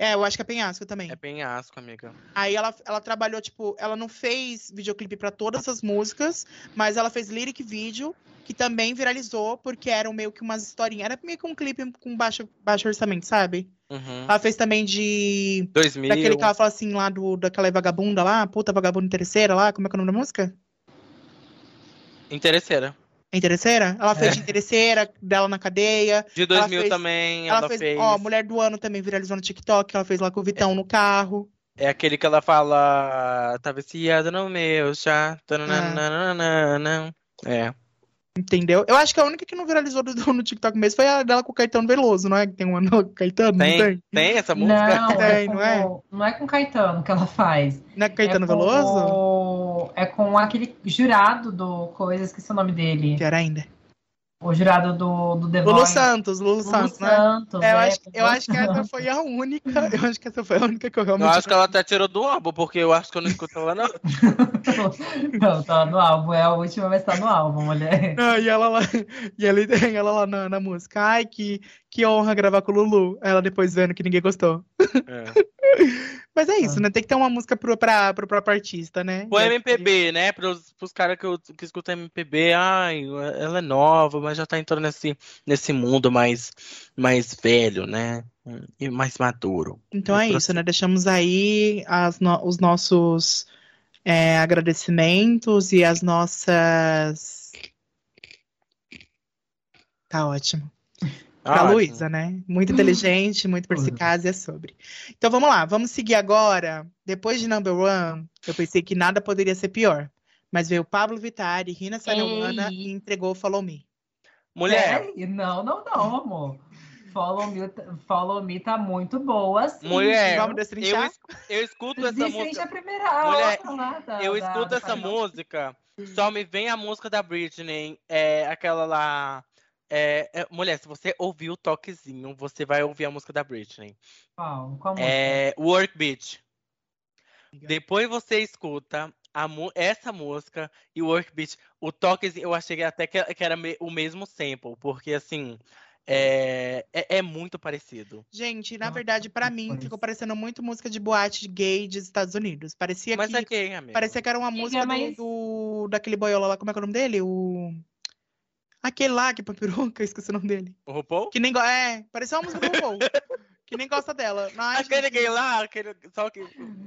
É, eu acho que é Penhasco também. É penhasco, amiga. Aí ela, ela trabalhou, tipo, ela não fez videoclipe pra todas as músicas, mas ela fez lyric vídeo, que também viralizou, porque eram meio que umas historinhas. Era meio que um clipe com baixo, baixo orçamento, sabe? Uhum. Ela fez também de. 2000. Daquele que ela fala assim, lá do, daquela vagabunda lá, puta vagabunda interesseira lá, como é que é o nome da música? Interesseira. É interesseira? Ela fez É. de interesseira, dela na cadeia. De 2000 fez- também, Ela, ela, fez, fez. ó, Mulher do Ano também viralizou no TikTok, ela fez lá com o Vitão no carro. É aquele que ela fala. Tá viciada no meu chá. tananana. É. Entendeu? Eu acho que a única que não viralizou no TikTok mesmo foi a dela com o Caetano Veloso, não é? Que tem uma no Caetano, não Tem, tem? tem essa música? Não, Tem, é não com, é? não é com Caetano que ela faz. Não é Caetano é com Veloso? O- É com aquele jurado do Coisa, esqueci o nome dele. Pior ainda. O jurado do, do The Lulu. Santos, Lulu, Lulu Santos, né? Santos, É, eu, é, acho, eu Lulu acho que essa foi a única. Eu acho que essa foi a única que eu Eu realmente. acho que ela até tirou do álbum, porque eu acho que eu não escuto ela, não. Não, tá no álbum, é a última, mas tá no álbum, mulher. Não, e ela lá, e ela, ela lá na, na música. Ai, que, que honra gravar com o Lulu. Ela depois vendo que ninguém gostou. É. Mas é isso, Ah. né? Tem que ter uma música pro, pra, pro próprio artista, né? O E aí- MPB, né? Pros, pros caras que, eu- que escutam MPB, ai, ela é nova, mas já tá entrando nesse, nesse mundo mais, mais velho, né? E mais maduro. Então é Pra- isso, né? Deixamos aí as no- os nossos é, agradecimentos e as nossas. Tá ótimo. Pra Ah, Luísa, né? Muito inteligente, muito perspicaz e é sobre. Então vamos lá, vamos seguir agora. Depois de Number One, eu pensei que nada poderia ser pior. Mas veio Pablo Vittar e Rina Ei. e entregou Follow Me. Mulher, Não, não, não, amor. Follow Me, Follow Me tá muito boa, sim. mulher, Vamos eu, destrinchar? eu escuto essa música. a primeira a Mulher, outra lá da- Eu da- escuto da essa música, só me vem a música da Britney, é aquela lá. É, é, mulher, se você ouvir o toquezinho, você vai ouvir a música da Britney. Qual? Qual música? É Work Beat. Depois você escuta a essa música e o Work Beat. O toquezinho, eu achei até que, que era me- o mesmo sample, porque assim. É, é, é muito parecido. Gente, na Nossa, verdade, pra que mim, ficou parecendo muito música de boate gay dos Estados Unidos. Parecia Mas que, é quem, amigo? parecia que era uma música do, mas- do- daquele boiola lá, como é que é o nome dele? O... Aquele lá que é peruca, esqueci o nome dele. O RuPaul? Que nem. É, parecia uma música do RuPaul. que nem gosta dela. Ai, Aquele gente, gay lá, aquele. Só que.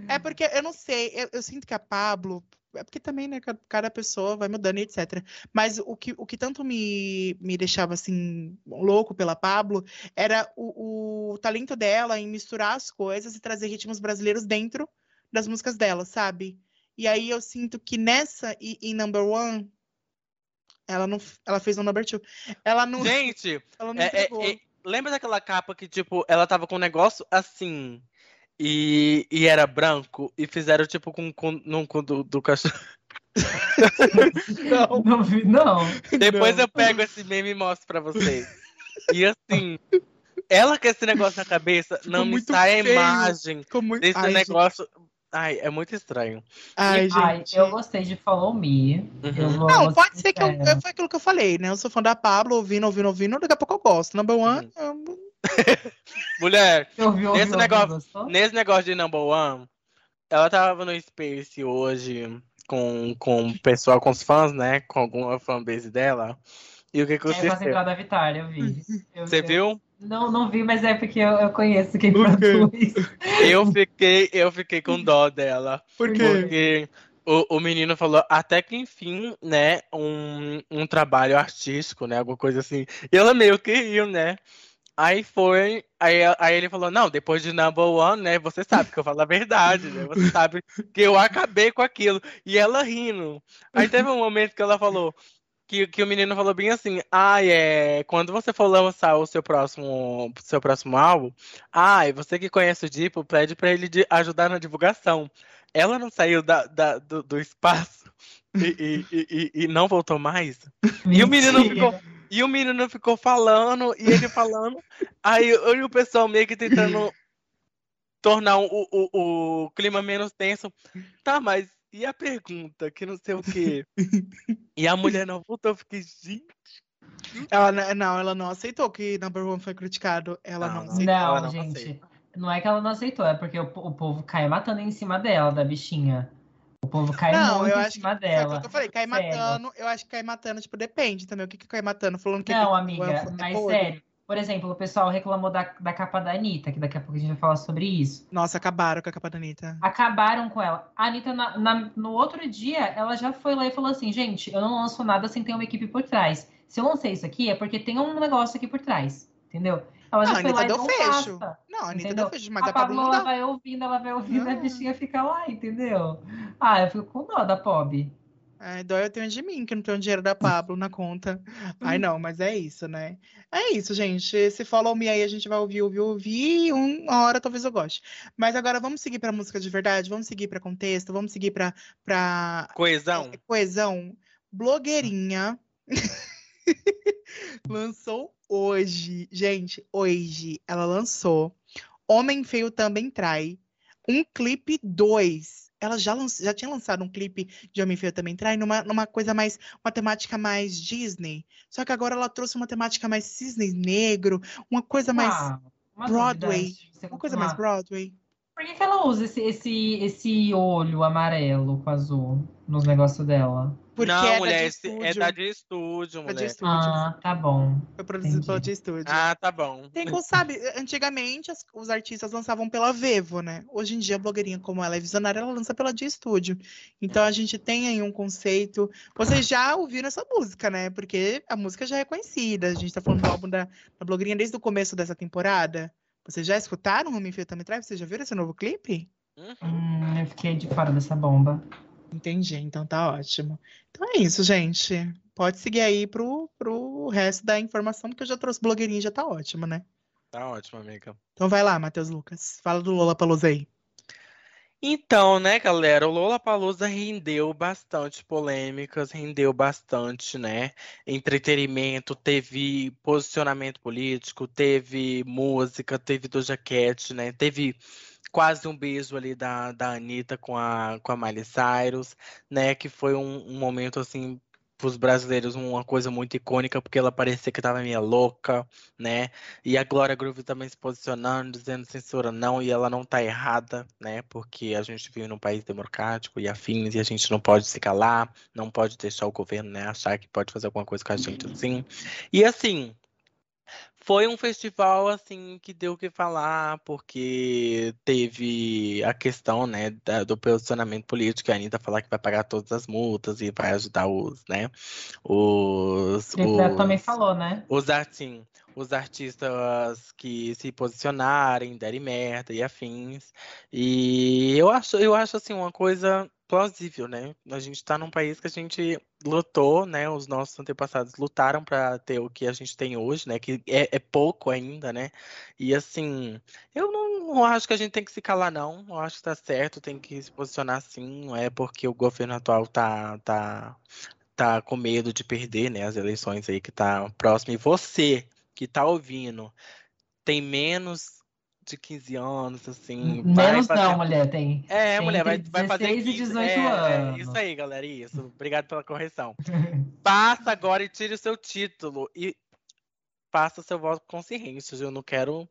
É porque eu não sei, eu, eu sinto que a Pablo. É porque também, né, ca- cada pessoa vai mudando e etc. Mas o que, o que tanto me, me deixava assim, louco pela Pablo era o, o talento dela em misturar as coisas e trazer ritmos brasileiros dentro das músicas dela, sabe? E aí eu sinto que nessa e em Number One, ela não ela fez um Number Two. Ela não, Gente, ela não é- é- é- lembra daquela capa que, tipo, ela tava com um negócio assim e, e era branco e fizeram, tipo, com, com num cu do, do cachorro. Não. Não vi, não. Depois Não. eu pego esse meme e mostro pra vocês. E assim, ela com esse negócio na cabeça, não me sai a feio. imagem Ficou muito... desse Ai, gente. Ai, é muito estranho. Ai, Ai, gente. eu gostei de Follow Me. Eu Uhum. vou- Não, pode ser que eu, foi aquilo que eu falei, né? Eu sou fã da Pablo, ouvindo, ouvindo, ouvindo, daqui a pouco eu gosto. Number one, eu- Mulher, Eu vi, ouvi, Esse ouvi, negócio- nesse negócio de number one, ela tava no Space hoje com, com o pessoal, com os fãs, né? Com alguma fanbase dela. E o que É, aconteceu? central da Vitória, eu vi. Eu- Você eu- viu? Não, não vi, mas é porque eu, eu conheço quem produz. Eu fiquei, eu fiquei com dó dela. Por quê? Porque o, o menino falou, até que enfim, né, um, um trabalho artístico, né, alguma coisa assim. E ela meio que riu, né? Aí foi, aí, aí ele falou, não, depois de number one, né, você sabe que eu falo a verdade, né? Você sabe que eu acabei com aquilo. E ela rindo. Aí teve um momento que ela falou, que, que o menino falou bem assim, ah, é, quando você for lançar o seu próximo, seu próximo álbum, ah, e você que conhece o Dipo, pede pra ele de ajudar na divulgação. Ela não saiu da, da- do, do espaço e, e- e- e- não voltou mais. E o menino Mentira. ficou, e o menino ficou falando, e ele falando, aí eu e o pessoal meio que tentando tornar o, o, o clima menos tenso. Tá, mas e a pergunta? Que não sei o quê. E a mulher não voltou, eu fiquei, gente. Ela, não, ela não aceitou que Number One foi criticado. Ela Não, não, não. aceitou. ela Não, não gente. aceita. Não é que ela não aceitou, é porque o, o povo cai matando em cima dela, da bichinha. O povo cai Não, muito eu em acho que cima aquilo dela. que eu falei, cai Sério. matando. Eu acho que cai matando, tipo, depende também. O que que cai matando? Falando que Não, que- amiga, é mas sério. Por exemplo, o pessoal reclamou da, da capa da Anitta, que daqui a pouco a gente vai falar sobre isso. Nossa, acabaram com a capa da Anitta. Acabaram com ela. A Anitta, na- na- no outro dia, ela já foi lá e falou assim: gente, eu não lanço nada sem ter uma equipe por trás. Se eu lancei isso aqui, é porque tem um negócio aqui por trás. Entendeu? Ela Não, já a Anitta deu fecho. passa. Não, a Anitta Entendeu? deu fecho, mas a a Pablo ela vai ouvindo, ela vai ouvindo, a bichinha fica lá, entendeu? Ah, eu fico com dó da Pob. É, dói eu tenho de mim, que não tenho dinheiro da Pablo na conta. Ai, não, mas é isso, né? É isso, gente. Se follow me aí, a gente vai ouvir, ouvir, ouvir. Uma hora talvez eu goste. Mas agora vamos seguir pra música de verdade, vamos seguir pra contexto, vamos seguir pra, pra Coesão? é, coesão. Blogueirinha lançou hoje. Gente, hoje ela lançou Homem Feio Também Trai. Um clipe 2. Ela já, lanç- já tinha lançado um clipe de Homem Feio Também Trai numa, numa coisa mais, uma temática mais Disney. Só que agora ela trouxe uma temática mais cisne negro, uma coisa mais Ah, Broadway. uma coisa mais. Broadway. Por que, que ela usa esse, esse, esse olho amarelo com azul nos negócios dela? Porque não, é da mulher, de esse- é da de estúdio, Da de mulher. estúdio. Ah, tá bom. Foi produzido de estúdio. Ah, tá bom. Tem como sabe, antigamente as- os artistas lançavam pela Vevo, né? Hoje em dia a blogueirinha, como ela é visionária, ela lança pela de estúdio. Então a gente tem aí um conceito. Vocês já ouviram essa música, né? Porque a música já é conhecida. A gente tá falando do álbum da, da blogueirinha desde o começo dessa temporada. Vocês já escutaram o Homem Feio Também Trai? Vocês já viram esse novo clipe? Uhum. Hum, eu fiquei de fora dessa bomba. Entendi, então tá ótimo. Então é isso, gente. Pode seguir aí pro, pro resto da informação, porque eu já trouxe blogueirinha e já tá ótimo, né? Tá ótimo, amiga. Então vai lá, Matheus Lucas. Fala do Lola Palusa aí. Então, né, galera, o Lollapalooza rendeu bastante polêmicas, rendeu bastante, né, entretenimento, teve posicionamento político, teve música, teve Doja Cat, né, teve quase um beijo ali da, da Anitta com a, com a Miley Cyrus, né, que foi um, um momento, assim, pros brasileiros, uma coisa muito icônica, porque ela parecia que tava meio louca, né, e a Glória Groove também se posicionando, dizendo censura não, e ela não tá errada, né? Porque a gente vive num país democrático e afins, e a gente não pode se calar, não pode deixar o governo, né, achar que pode fazer alguma coisa com a gente assim. E assim, foi um festival assim que deu o que falar, porque teve a questão, né, da- do posicionamento político, a Anitta falar que vai pagar todas as multas e vai ajudar os, né, os, O Felipe também os- falou, né? os, artin, os artistas que se posicionarem, derem merda e afins. E eu acho, eu acho assim, uma coisa plausível, né? A gente tá num país que a gente lutou, né? Os nossos antepassados lutaram para ter o que a gente tem hoje, né? Que é, é, pouco ainda, né? E assim, eu não, não, acho que a gente tem que se calar, não. Eu acho que tá certo, tem que se posicionar sim. Não é porque o governo atual tá, tá, tá com medo de perder, né? As eleições aí que tá próximo. E você que tá ouvindo tem menos de 15 anos, assim. Menos fazer... não, mulher, tem. É, mulher, vai, vai fazer. 16 e 18 é, anos. É, isso aí, galera, isso. Obrigado pela correção. Passa agora e tire o seu título. E faça seu voto com consciência. Eu não quero,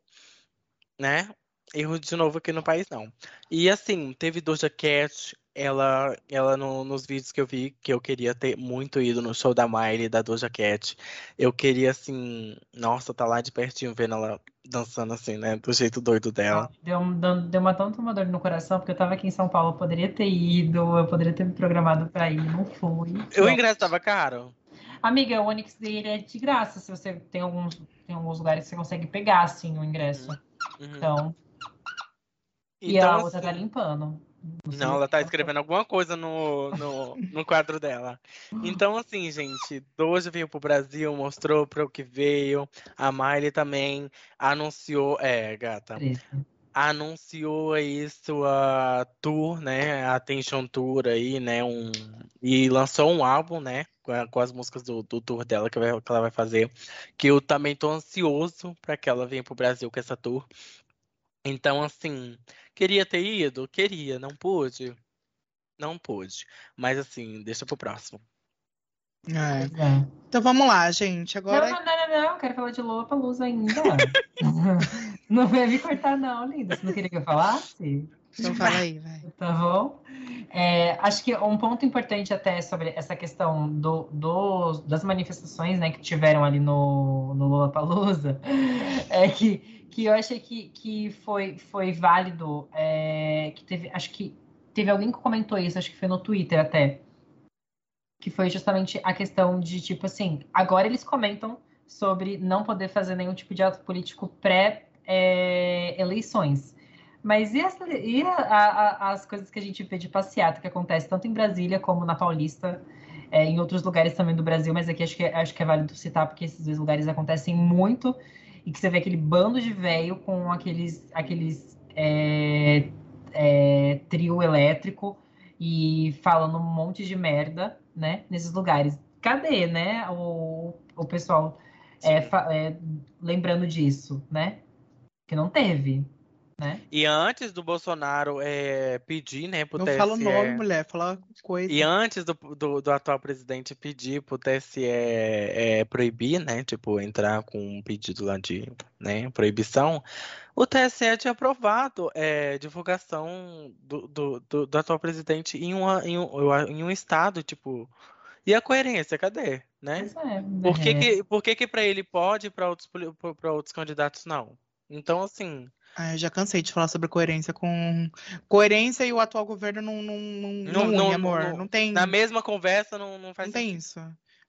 né? Erro de novo aqui no país, não. E assim, teve Doja Cat, ela, ela no, nos vídeos que eu vi, que eu queria ter muito ido no show da Miley, da Doja Cat. Eu queria, assim, nossa, tá lá de pertinho vendo ela dançando assim, né? Do jeito doido dela. Deu, deu uma tanta uma dor no coração, porque eu tava aqui em São Paulo, eu poderia ter ido, eu poderia ter me programado pra ir, não fui. O ingresso tava caro? Amiga, o Onix dele é de graça, se você tem alguns, tem alguns lugares que você consegue pegar, assim, o ingresso. Uhum. Então... E então, a outra tá assim... tá limpando. Não, ela tá escrevendo alguma coisa no, no, no quadro dela. Então, assim, gente, Doja veio pro Brasil, mostrou para o que veio. A Miley também anunciou. É, gata. Anunciou aí sua tour, né? A Attention Tour aí, né? Um, e lançou um álbum, né? Com, as músicas do, do tour dela que, vai, que ela vai fazer. Que eu também tô ansioso para que ela venha pro Brasil com essa tour. Então, assim, queria ter ido? Queria, não pude? Não pude. Mas, assim, deixa pro próximo. É. É. Então vamos lá, gente. Agora. Não, não, não, não, não. Quero falar de Lua pra luz ainda. não vai me cortar, não, linda. Você não queria que eu falasse? Então fala aí, vai. Tá bom? É, acho que um ponto importante até sobre essa questão do, do, das manifestações né, que tiveram ali no, no Lula Palusa é que que eu achei que, que foi, foi válido, é, que teve, acho que teve alguém que comentou isso, acho que foi no Twitter até, que foi justamente a questão de, tipo assim, agora eles comentam sobre não poder fazer nenhum tipo de ato político pré-eleições. É, mas e, as, e a, a, as coisas que a gente vê de passeata que acontece tanto em Brasília como na Paulista, é, em outros lugares também do Brasil, mas aqui acho que, acho que é válido citar, porque esses dois lugares acontecem muito e que você vê aquele bando de velho com aqueles, aqueles é, é, trio elétrico e falando um monte de merda, né? Nesses lugares. Cadê, né? O, o pessoal é, é, lembrando disso, né? Que não teve. Né? E antes do Bolsonaro é, pedir, né, pro Não TSE... fala o nome, mulher, fala coisa. E antes do, do, do atual presidente pedir pro TSE é, proibir, né, tipo, entrar com um pedido lá de né, proibição, o TSE tinha aprovado é, divulgação do, do, do, do, atual presidente em, uma, em, um, em um estado, tipo... E a coerência, cadê? Né? É, por que, que, por que, que para ele pode e para outros, outros candidatos não? Então, assim, ah, eu já cansei de falar sobre coerência com. Coerência e o atual governo não, não, não, não, não, amor. Não, não, tem. Na mesma conversa não, não faz Não tem isso.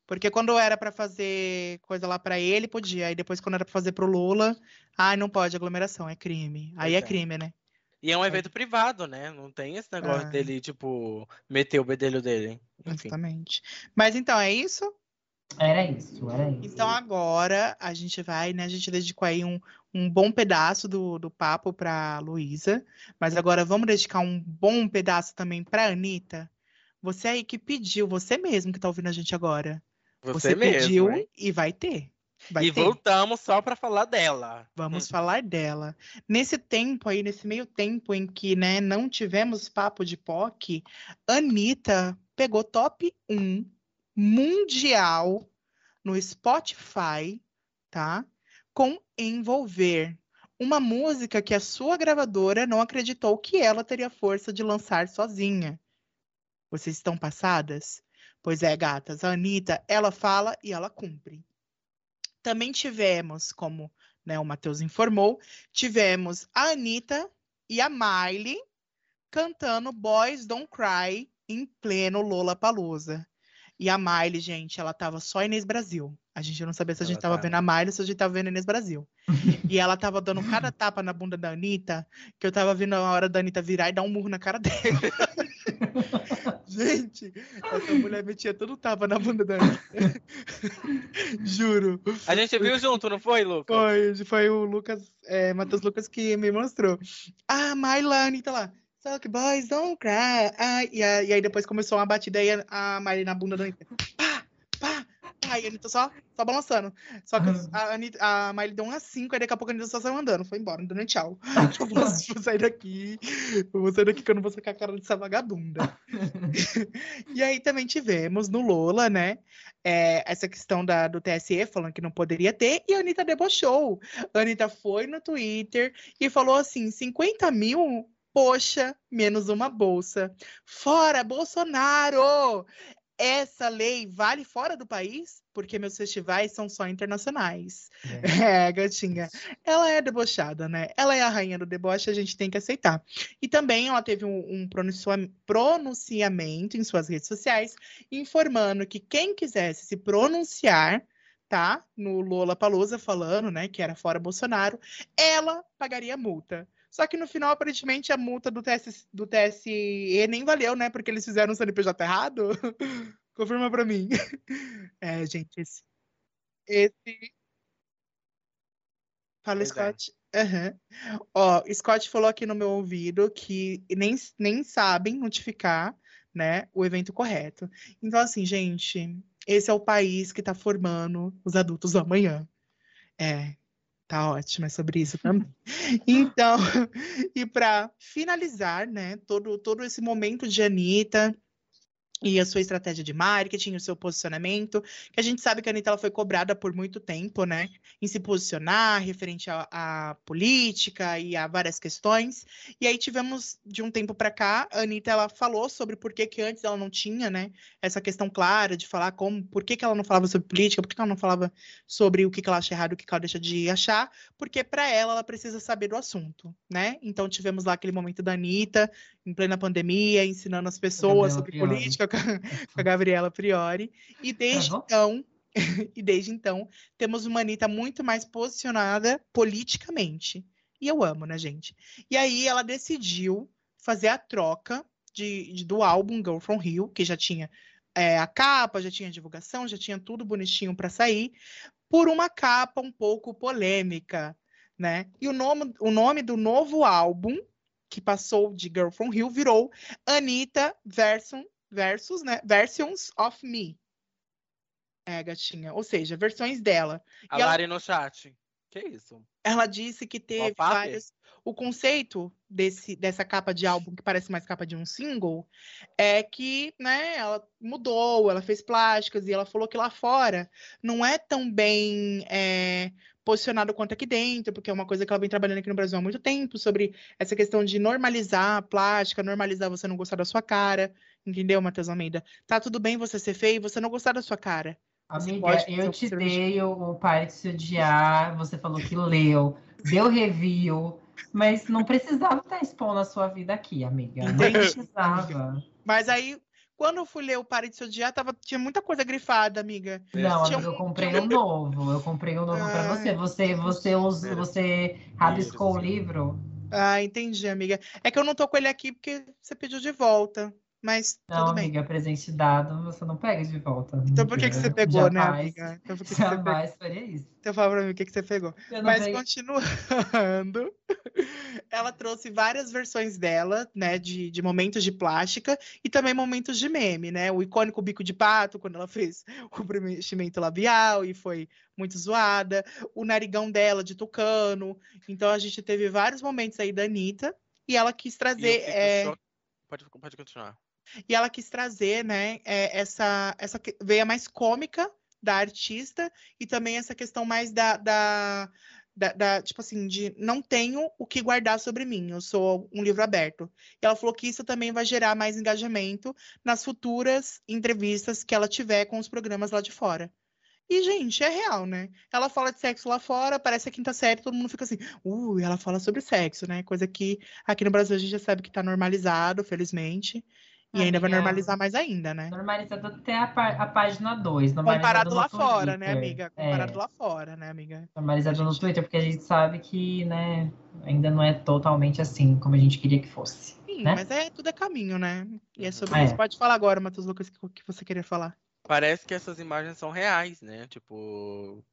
Porque quando era para fazer coisa lá para ele, podia. Aí depois, quando era para fazer pro Lula, ai, ah, não pode, aglomeração, é crime. Aí é, é crime, né? E é um evento é. privado, né? Não tem esse negócio é. dele, tipo, meter o bedelho dele. Enfim. Exatamente. Mas então, é isso? Era isso, era isso. Então agora a gente vai, né? A gente dedicou aí um, um bom pedaço do, do papo para Luísa, mas agora vamos dedicar um bom pedaço também para Anitta. Você aí que pediu, você mesmo que está ouvindo a gente agora. Você, você mesmo, pediu hein? e vai ter. Vai e ter. voltamos só para falar dela. Vamos hum. falar dela. Nesse tempo aí, nesse meio tempo em que né, não tivemos papo de POC, Anitta pegou top 1 mundial no Spotify, tá? Com Envolver. Uma música que a sua gravadora não acreditou que ela teria força de lançar sozinha. Vocês estão passadas? Pois é, gatas, a Anitta, ela fala e ela cumpre. Também tivemos, como né, o Matheus informou, tivemos a Anitta e a Miley cantando Boys Don't Cry em pleno Lola Palusa. E a Miley, gente, ela tava só Inês Brasil. A gente não sabia se a gente tava tá... vendo a Miley ou se a gente tava vendo a Inês Brasil. e ela tava dando cada tapa na bunda da Anitta, que eu tava vendo a hora da Anitta virar e dar um murro na cara dela. Gente, essa mulher metia todo tapa na bunda da Anitta. Juro. A gente viu junto, não foi, Lucas? Foi, foi o Lucas, é, Matheus Lucas que me mostrou. Ah, Myla, Anitta lá. Que boys don't cry. Ah, e, a- e aí depois começou uma batida aí a Miley na bunda da Anitta. Pá, pá, pá. E a Anitta só, só balançando. Só que a, Anitta, a Miley deu umas 5, aí daqui a pouco a Anitta só saiu andando. Foi embora, não deu nem tchau. Eu vou, vou sair daqui. Eu vou sair daqui que eu não vou sacar a cara dessa vagabunda. e aí também tivemos no Lola, né? é, essa questão da, do TSE falando que não poderia ter, e a Anitta debochou. A Anitta foi no Twitter e falou assim: 50 mil, poxa, menos uma bolsa. Fora Bolsonaro! Essa lei vale fora do país? Porque meus festivais são só internacionais. É, gatinha. Ela é debochada, né? Ela é a rainha do deboche, a gente tem que aceitar. E também ela teve um, um pronuncia- pronunciamento em suas redes sociais, informando que quem quisesse se pronunciar, tá? No Lola Palusa, falando, né, que era fora Bolsonaro, ela pagaria multa. Só que no final, aparentemente, a multa do, TS, do TSE nem valeu, né? Porque eles fizeram um CNPJ errado. Confirma pra mim. É, gente, esse. Esse. Fala, Pois é. Scott. Aham. Ó, Scott falou aqui no meu ouvido que nem, nem sabem notificar, né, o evento correto. Então, assim, gente, esse é o país que tá formando os adultos do amanhã. É, tá ótimo, é sobre isso também. Então, e para finalizar, né, todo, todo esse momento de Anitta e a sua estratégia de marketing, o seu posicionamento, que a gente sabe que a Anitta ela foi cobrada por muito tempo, né, em se posicionar referente à, política e a várias questões. E aí tivemos de um tempo para cá, a Anitta ela falou sobre por que que antes ela não tinha, né, essa questão clara de falar como, por que que ela não falava sobre política, por que que ela não falava sobre o que que ela acha errado, o que que ela deixa de achar, porque para ela ela precisa saber do assunto, né? Então tivemos lá aquele momento da Anitta em plena pandemia, ensinando as pessoas sobre política com a, com a Gabriela Priori. E desde Travou? então, e desde então, temos uma Anitta muito mais posicionada politicamente. E eu amo, né, gente? E aí ela decidiu fazer a troca de, de- do álbum Girl From Rio, que já tinha é, a capa, já tinha divulgação, já tinha tudo bonitinho para sair, por uma capa um pouco polêmica, né? E o nome, o nome do novo álbum, que passou de Girl From Rio, virou Anitta versus, versus né? Versions of Me. É, gatinha. Ou seja, versões dela. A E ela- Lari no chat. Que isso? Ela disse que teve papo? vários. O conceito desse, dessa capa de álbum, que parece mais capa de um single, é que, né, ela mudou, ela fez plásticas e ela falou que lá fora não é tão bem é, posicionado quanto aqui dentro, porque é uma coisa que ela vem trabalhando aqui no Brasil há muito tempo, sobre essa questão de normalizar a plástica, normalizar você não gostar da sua cara, entendeu, Matheus Almeida? Tá tudo bem você ser feio e você não gostar da sua cara. Amiga, eu te dei o, o Pare de Se Odiar, você falou que leu, deu review, mas não precisava estar expondo a sua vida aqui, amiga. Não Entendi. precisava. Mas aí, quando eu fui ler o Pare de Se Odiar, tava, tinha muita coisa grifada, amiga. Não, Tinha amiga, eu comprei um novo. Eu comprei um novo pra Ai, você. Você, você, usa, você rabiscou o livro? Ah, entendi, amiga. É que eu não tô com ele aqui porque você pediu de volta. Mas Não, tudo bem. amiga, presente dado, você não pega de volta. Então por que, que você pegou, né, Jamais- amiga? Então por que, que você pegou? Faria isso. Então fala pra mim o que, que você pegou. Mas peguei- continuando, ela trouxe várias versões dela, né, de, de momentos de plástica e também momentos de meme, né? O icônico bico de pato, quando ela fez o preenchimento labial e foi muito zoada, o narigão dela de tucano. Então a gente teve vários momentos aí da Anitta e ela quis trazer. é, Pode, pode continuar. E ela quis trazer, né, é, essa, essa veia mais cômica da artista e também essa questão mais da, da, da- da, tipo assim, de não tenho o que guardar sobre mim, eu sou um livro aberto. E ela falou que isso também vai gerar mais engajamento nas futuras entrevistas que ela tiver com os programas lá de fora. E, gente, é real, né? Ela fala de sexo lá fora, parece a quinta série, todo mundo fica assim, uh, ela fala sobre sexo, né? Coisa que aqui no Brasil a gente já sabe que tá normalizado, felizmente. E ainda vai normalizar mais ainda, né? Normalizado até a, pá- a página 2. Comparado lá fora, né, amiga? Comparado É, lá fora, né, amiga? normalizado A no gente- Twitter, porque a gente sabe que, né, ainda não é totalmente assim como a gente queria que fosse. Sim, né? mas é tudo é caminho, né? E é sobre É. isso. Pode falar agora, Matheus Lucas, o que você queria falar. Parece que essas imagens são reais, né? Tipo,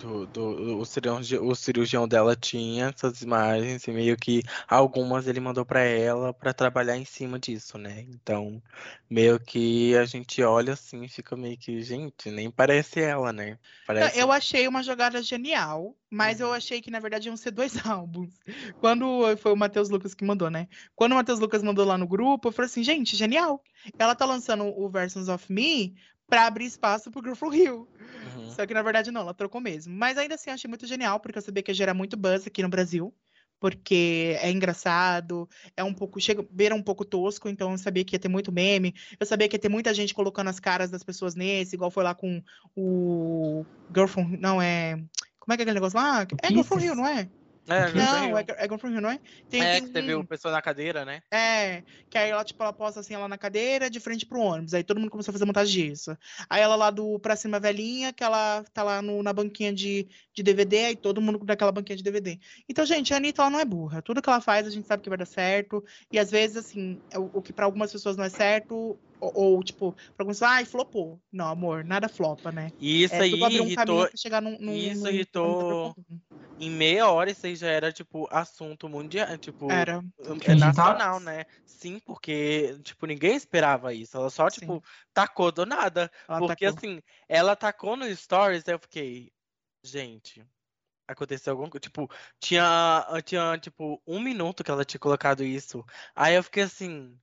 do, do- o, cirurgião, o cirurgião dela tinha essas imagens e meio que algumas ele mandou pra ela pra trabalhar em cima disso, né? Então, meio que a gente olha assim e fica meio que, gente, nem parece ela, né? Parece. Eu achei uma jogada genial, mas eu Uhum. achei que, na verdade, iam ser dois álbuns. Quando foi o Matheus Lucas que mandou, né? Quando o Matheus Lucas mandou lá no grupo, eu falei assim, gente, genial. Ela tá lançando o Versions of Me pra abrir espaço pro Girl from Rio. Uhum. Só que, na verdade, não, ela trocou mesmo. Mas ainda assim, eu achei muito genial, porque eu sabia que ia gerar muito buzz aqui no Brasil. Porque é engraçado, é um pouco, chega, beira um pouco tosco, então eu sabia que ia ter muito meme. Eu sabia que ia ter muita gente colocando as caras das pessoas nesse, igual foi lá com o Girl from, não é, como é que é aquele negócio lá? É Girl from Kisses? Rio, não é? É, Não, é, é Girl from Rio, não é? Tem, É, tem que teve um- o pessoal na cadeira, né? é, que aí ela, tipo, ela posta assim, ela na cadeira, de frente pro ônibus. Aí todo mundo começou a fazer montagem disso. Aí ela lá do Pra Cima Velhinha, que ela tá lá no- na banquinha de, de DVD, aí todo mundo daquela banquinha de DVD. Então, gente, a Anitta, ela não é burra. Tudo que ela faz, a gente sabe que vai dar certo. E às vezes, assim, é o, o que pra algumas pessoas não é certo, ou, ou, tipo, pra algumas pessoas, ai, flopou. Não, amor, nada flopa, né? E isso é aí um irritou. chegar num... num isso num- irritou- Em meia hora isso aí já era, tipo, assunto mundial. Tipo, Era. É nacional, né? Sim, porque, tipo, ninguém esperava isso. Ela só, Sim. tipo, tacou do nada. Ela Porque, tacou. assim, ela tacou no Stories, aí eu fiquei, gente, aconteceu alguma coisa. Tipo, tinha, tinha, tipo, um minuto que ela tinha colocado isso. Aí eu fiquei assim,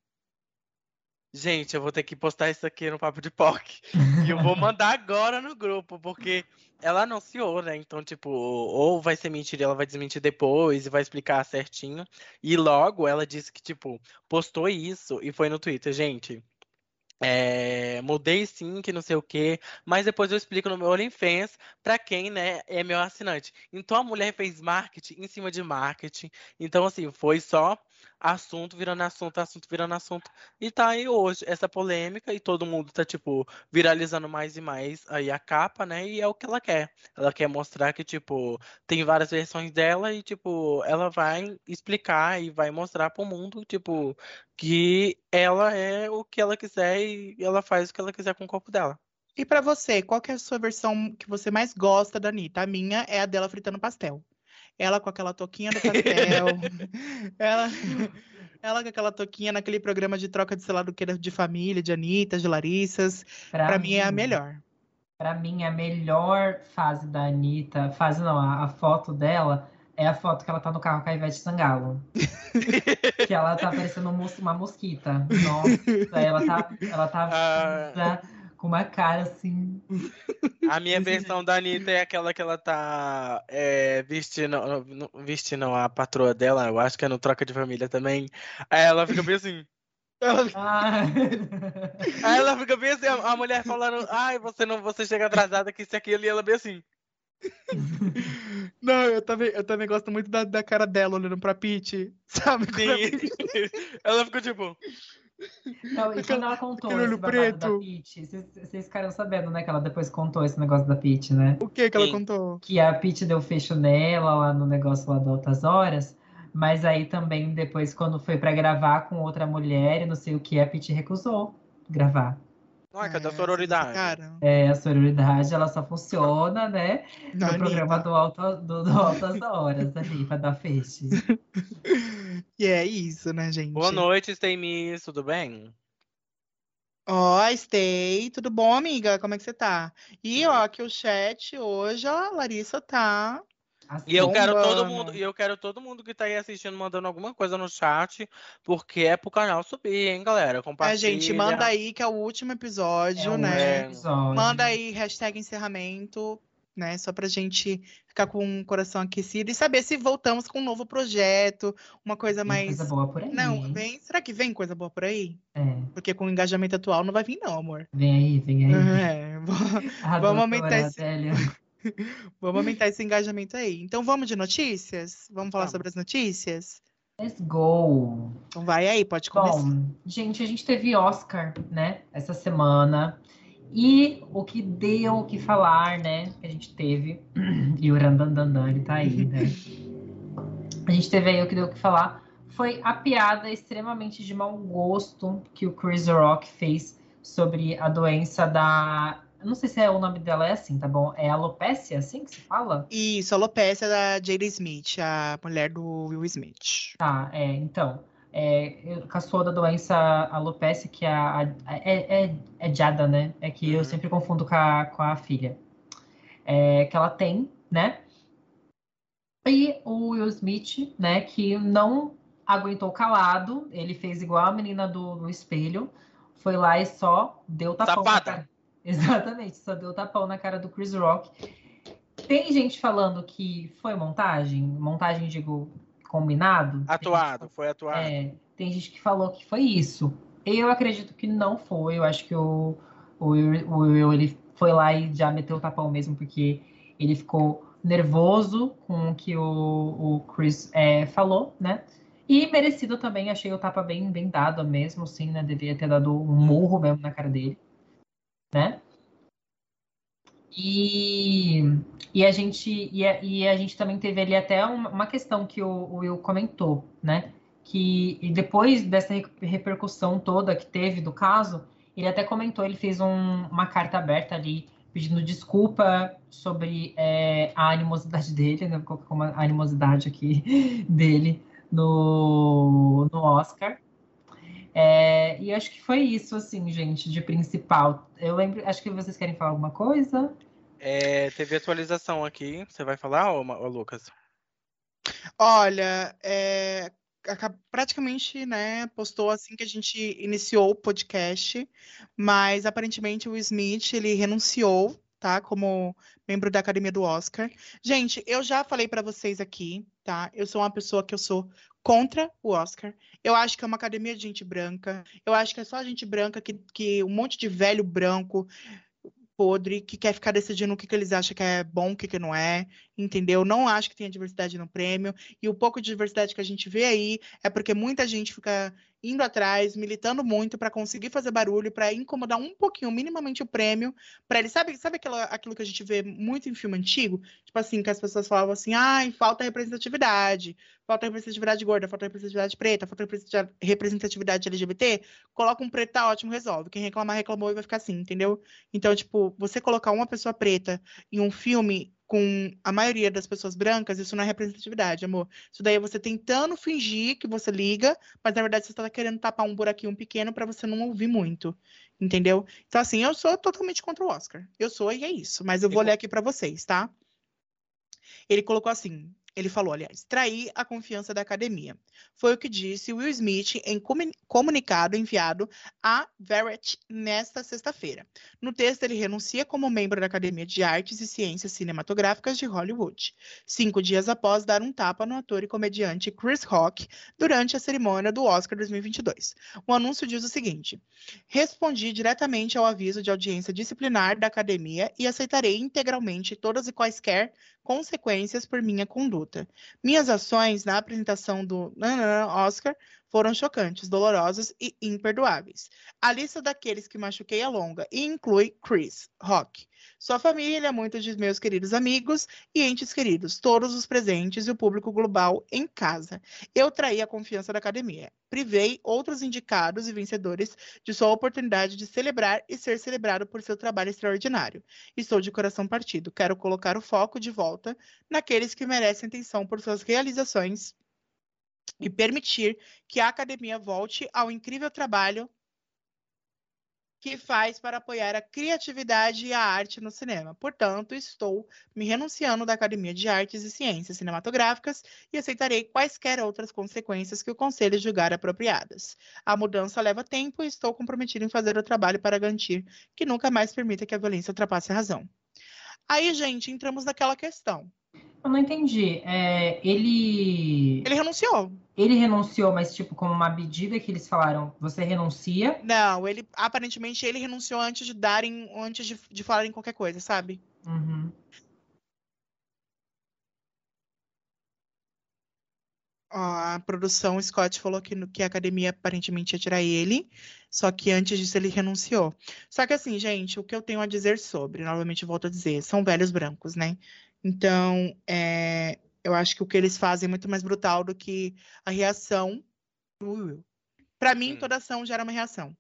gente, eu vou ter que postar isso aqui no Papo de POC. E eu vou mandar agora no grupo, porque ela anunciou, né? Então, tipo, ou vai ser mentira e ela vai desmentir depois e vai explicar certinho. E logo ela disse que, tipo, postou isso e foi no Twitter, gente. É, mudei sim, que não sei o quê, mas depois eu explico no meu OnlyFans pra quem, né, é meu assinante. Então a mulher fez marketing em cima de marketing. Então, assim, foi só assunto virando assunto, assunto virando assunto. E tá aí hoje essa polêmica e todo mundo tá, tipo, viralizando mais e mais aí a capa, né? E é o que ela quer. Ela quer mostrar que, tipo, tem várias versões dela e, tipo, ela vai explicar e vai mostrar pro mundo, tipo, que ela é o que ela quiser e ela faz o que ela quiser com o corpo dela. E pra você, qual é a sua versão que você mais gosta da Anitta? A minha é a dela fritando pastel. Ela com aquela toquinha do pastel. ela, ela com aquela toquinha naquele programa de troca de sei lá do que de família, de Anitta, de Larissas. Pra mim é a melhor. Pra mim, a melhor fase da Anitta, fase não, a, a foto dela é a foto que ela tá no carro com a Ivete Sangalo. que ela tá parecendo um uma mosquita. Nossa, ela tá, ela tá Ah. Com uma cara assim. A minha versão da Anitta é aquela que ela tá é, vestindo, vestindo a patroa dela, eu acho que é no Troca de Família também. Aí ela fica bem assim. Ela- Ah. Aí ela fica bem assim, a mulher falando, ai, você não, você chega atrasada que isso e aquilo, e ela bem assim. Não, eu também, eu também gosto muito da, da cara dela olhando pra Pitty. Sabe? Sim. Ela ficou tipo. Não, e Aquela- quando ela contou esse olho babado da preto. Peach, vocês- ficaram sabendo, né, que ela depois contou esse negócio da Peach, né? O que que ela Sim. contou? que a Peach deu fecho nela lá no negócio lá do Altas Horas, mas aí também depois quando foi pra gravar com outra mulher e não sei o que, a Peach recusou gravar. Ai, cadê a É, sororidade? Cara, É, a sororidade, ela só funciona, né, não, no programa Anitta. do, Alto, do, do Altas Horas ali, pra dar feixe. E é isso, né, gente? Boa noite, Stay Miss, tudo bem? Ó, Stay, tudo bom, amiga? Como é que você tá? E ó, aqui o chat hoje, ó, a Larissa tá. E eu quero todo mundo, e eu quero todo mundo que tá aí assistindo mandando alguma coisa no chat, porque é pro canal subir, hein, galera? É, Compartilha. gente, manda aí que é o último é episódio, um né? episódio. Manda aí hashtag encerramento, né? Só pra gente ficar com o coração aquecido e saber se voltamos com um novo projeto, uma coisa Tem mais. coisa boa por aí. Não, vem. Será que vem coisa boa por aí? É, Porque com o engajamento atual não vai vir, não, amor. vem aí, vem aí. É, vamos aumentar esse-. vamos aumentar esse engajamento aí. Então vamos de notícias? Vamos falar Vamos. sobre as notícias? Let's go! Então vai aí, pode começar. Bom, gente, a gente teve Oscar, né, essa semana. E o que deu o que falar, né, que a gente teve. E o Randandandan, ele tá aí, né? A gente teve aí o que deu o que falar. foi a piada extremamente de mau gosto que o Chris Rock fez sobre a doença da. Não sei se é o nome dela é assim, tá bom? É alopecia, assim que se fala? Isso, alopecia da Jada Smith, a mulher do Will Smith. Tá, é, então. É, caçou da doença alopecia, que é a, a, é, é, é Jada, né? É que eu uhum. sempre confundo com a, com a filha. É, que ela tem, né? E o Will Smith, né, que não aguentou calado, ele fez igual a menina do, do espelho, foi lá e só deu tapão Safada. Exatamente, só deu tapão na cara do Chris Rock. Tem gente falando que foi montagem, montagem, digo, combinado. Atuado, foi atuado. É, tem gente que falou que foi isso. Eu acredito que não foi, eu acho que o, o, o Will, ele foi lá e já meteu o tapão mesmo, porque ele ficou nervoso com o que o, o Chris é, falou, né? E merecido também, achei o tapa bem, bem dado mesmo, sim, né? Deveria ter dado um murro mesmo na cara dele, né? E, e, a, gente, e, a, e a gente também teve ali até uma, questão que o, o, Will comentou, né? Que depois dessa repercussão toda que teve do caso, ele até comentou, ele fez um, uma carta aberta ali pedindo desculpa sobre é, a animosidade dele, né? Uma animosidade aqui dele no, no Oscar. É, e acho que foi isso, assim, gente, de principal. Eu lembro, acho que vocês querem falar alguma coisa? É, teve atualização aqui. Você vai falar, ô, ô Lucas? Olha, é, praticamente, né, postou assim que a gente iniciou o podcast, mas aparentemente o Smith ele renunciou, tá, como membro da Academia do Oscar. Gente, eu já falei para vocês aqui, tá? Eu sou uma pessoa que eu sou contra o Oscar. Eu acho que é uma academia de gente branca. Eu acho que é só gente branca que, que um monte de velho branco podre que quer ficar decidindo o que, que eles acham que é bom, o que, que não é, entendeu? Não acho que tenha diversidade no prêmio. E o pouco de diversidade que a gente vê aí é porque muita gente fica indo atrás, militando muito para conseguir fazer barulho, para incomodar um pouquinho, minimamente o prêmio, para ele. Sabe, sabe aquela, aquilo que a gente vê muito em filme antigo? Tipo assim, que as pessoas falavam assim: ai, falta representatividade, falta representatividade gorda, falta representatividade preta, falta representatividade LGBT. Coloca um preto, tá ótimo, resolve. Quem reclamar, reclamou e vai ficar assim, entendeu? Então, tipo, você colocar uma pessoa preta em um filme com a maioria das pessoas brancas, isso não é representatividade, amor. Isso daí é você tentando fingir que você liga, mas na verdade você está querendo tapar um buraquinho pequeno para você não ouvir muito, entendeu? Então, assim, eu sou totalmente contra o Oscar. Eu sou e é isso. Mas eu vou ler aqui para vocês, tá? Ele colocou assim: ele falou, aliás, trair a confiança da academia. Foi o que disse Will Smith em comunicado enviado a Verrett nesta sexta-feira. No texto, ele renuncia como membro da Academia de Artes e Ciências Cinematográficas de Hollywood, cinco dias após dar um tapa no ator e comediante Chris Rock durante a cerimônia do Oscar 2022. O anúncio diz o seguinte: Respondi diretamente ao aviso de audiência disciplinar da academia e aceitarei integralmente todas e quaisquer consequências por minha conduta. Minhas ações na apresentação do Oscar foram chocantes, dolorosas e imperdoáveis. A lista daqueles que machuquei é longa e inclui Chris Rock, sua família, muitos de meus queridos amigos e entes queridos, todos os presentes e o público global em casa. Eu traí a confiança da academia. Privei outros indicados e vencedores de sua oportunidade de celebrar e ser celebrado por seu trabalho extraordinário. Estou de coração partido. Quero colocar o foco de volta naqueles que merecem atenção por suas realizações e permitir que a academia volte ao incrível trabalho que faz para apoiar a criatividade e a arte no cinema. Portanto, estou me renunciando da Academia de Artes e Ciências Cinematográficas e aceitarei quaisquer outras consequências que o Conselho julgar apropriadas. A mudança leva tempo e estou comprometido em fazer o trabalho para garantir que nunca mais permita que a violência ultrapasse a razão. Aí, gente, entramos naquela questão. Eu não entendi. É, ele. Ele renunciou. Ele renunciou, mas tipo, como uma medida que eles falaram, você renuncia? Não, ele aparentemente ele renunciou antes de darem, antes de, de falarem qualquer coisa, sabe? Uhum. A produção Scott falou que, que a academia aparentemente ia tirar ele, só que antes disso ele renunciou. Só que assim, gente, o que eu tenho a dizer sobre, novamente volto a dizer, são velhos brancos, né? Então, é, Eu acho que o que eles fazem é muito mais brutal do que a reação do Will. Pra mim, Hum. toda ação gera uma reação.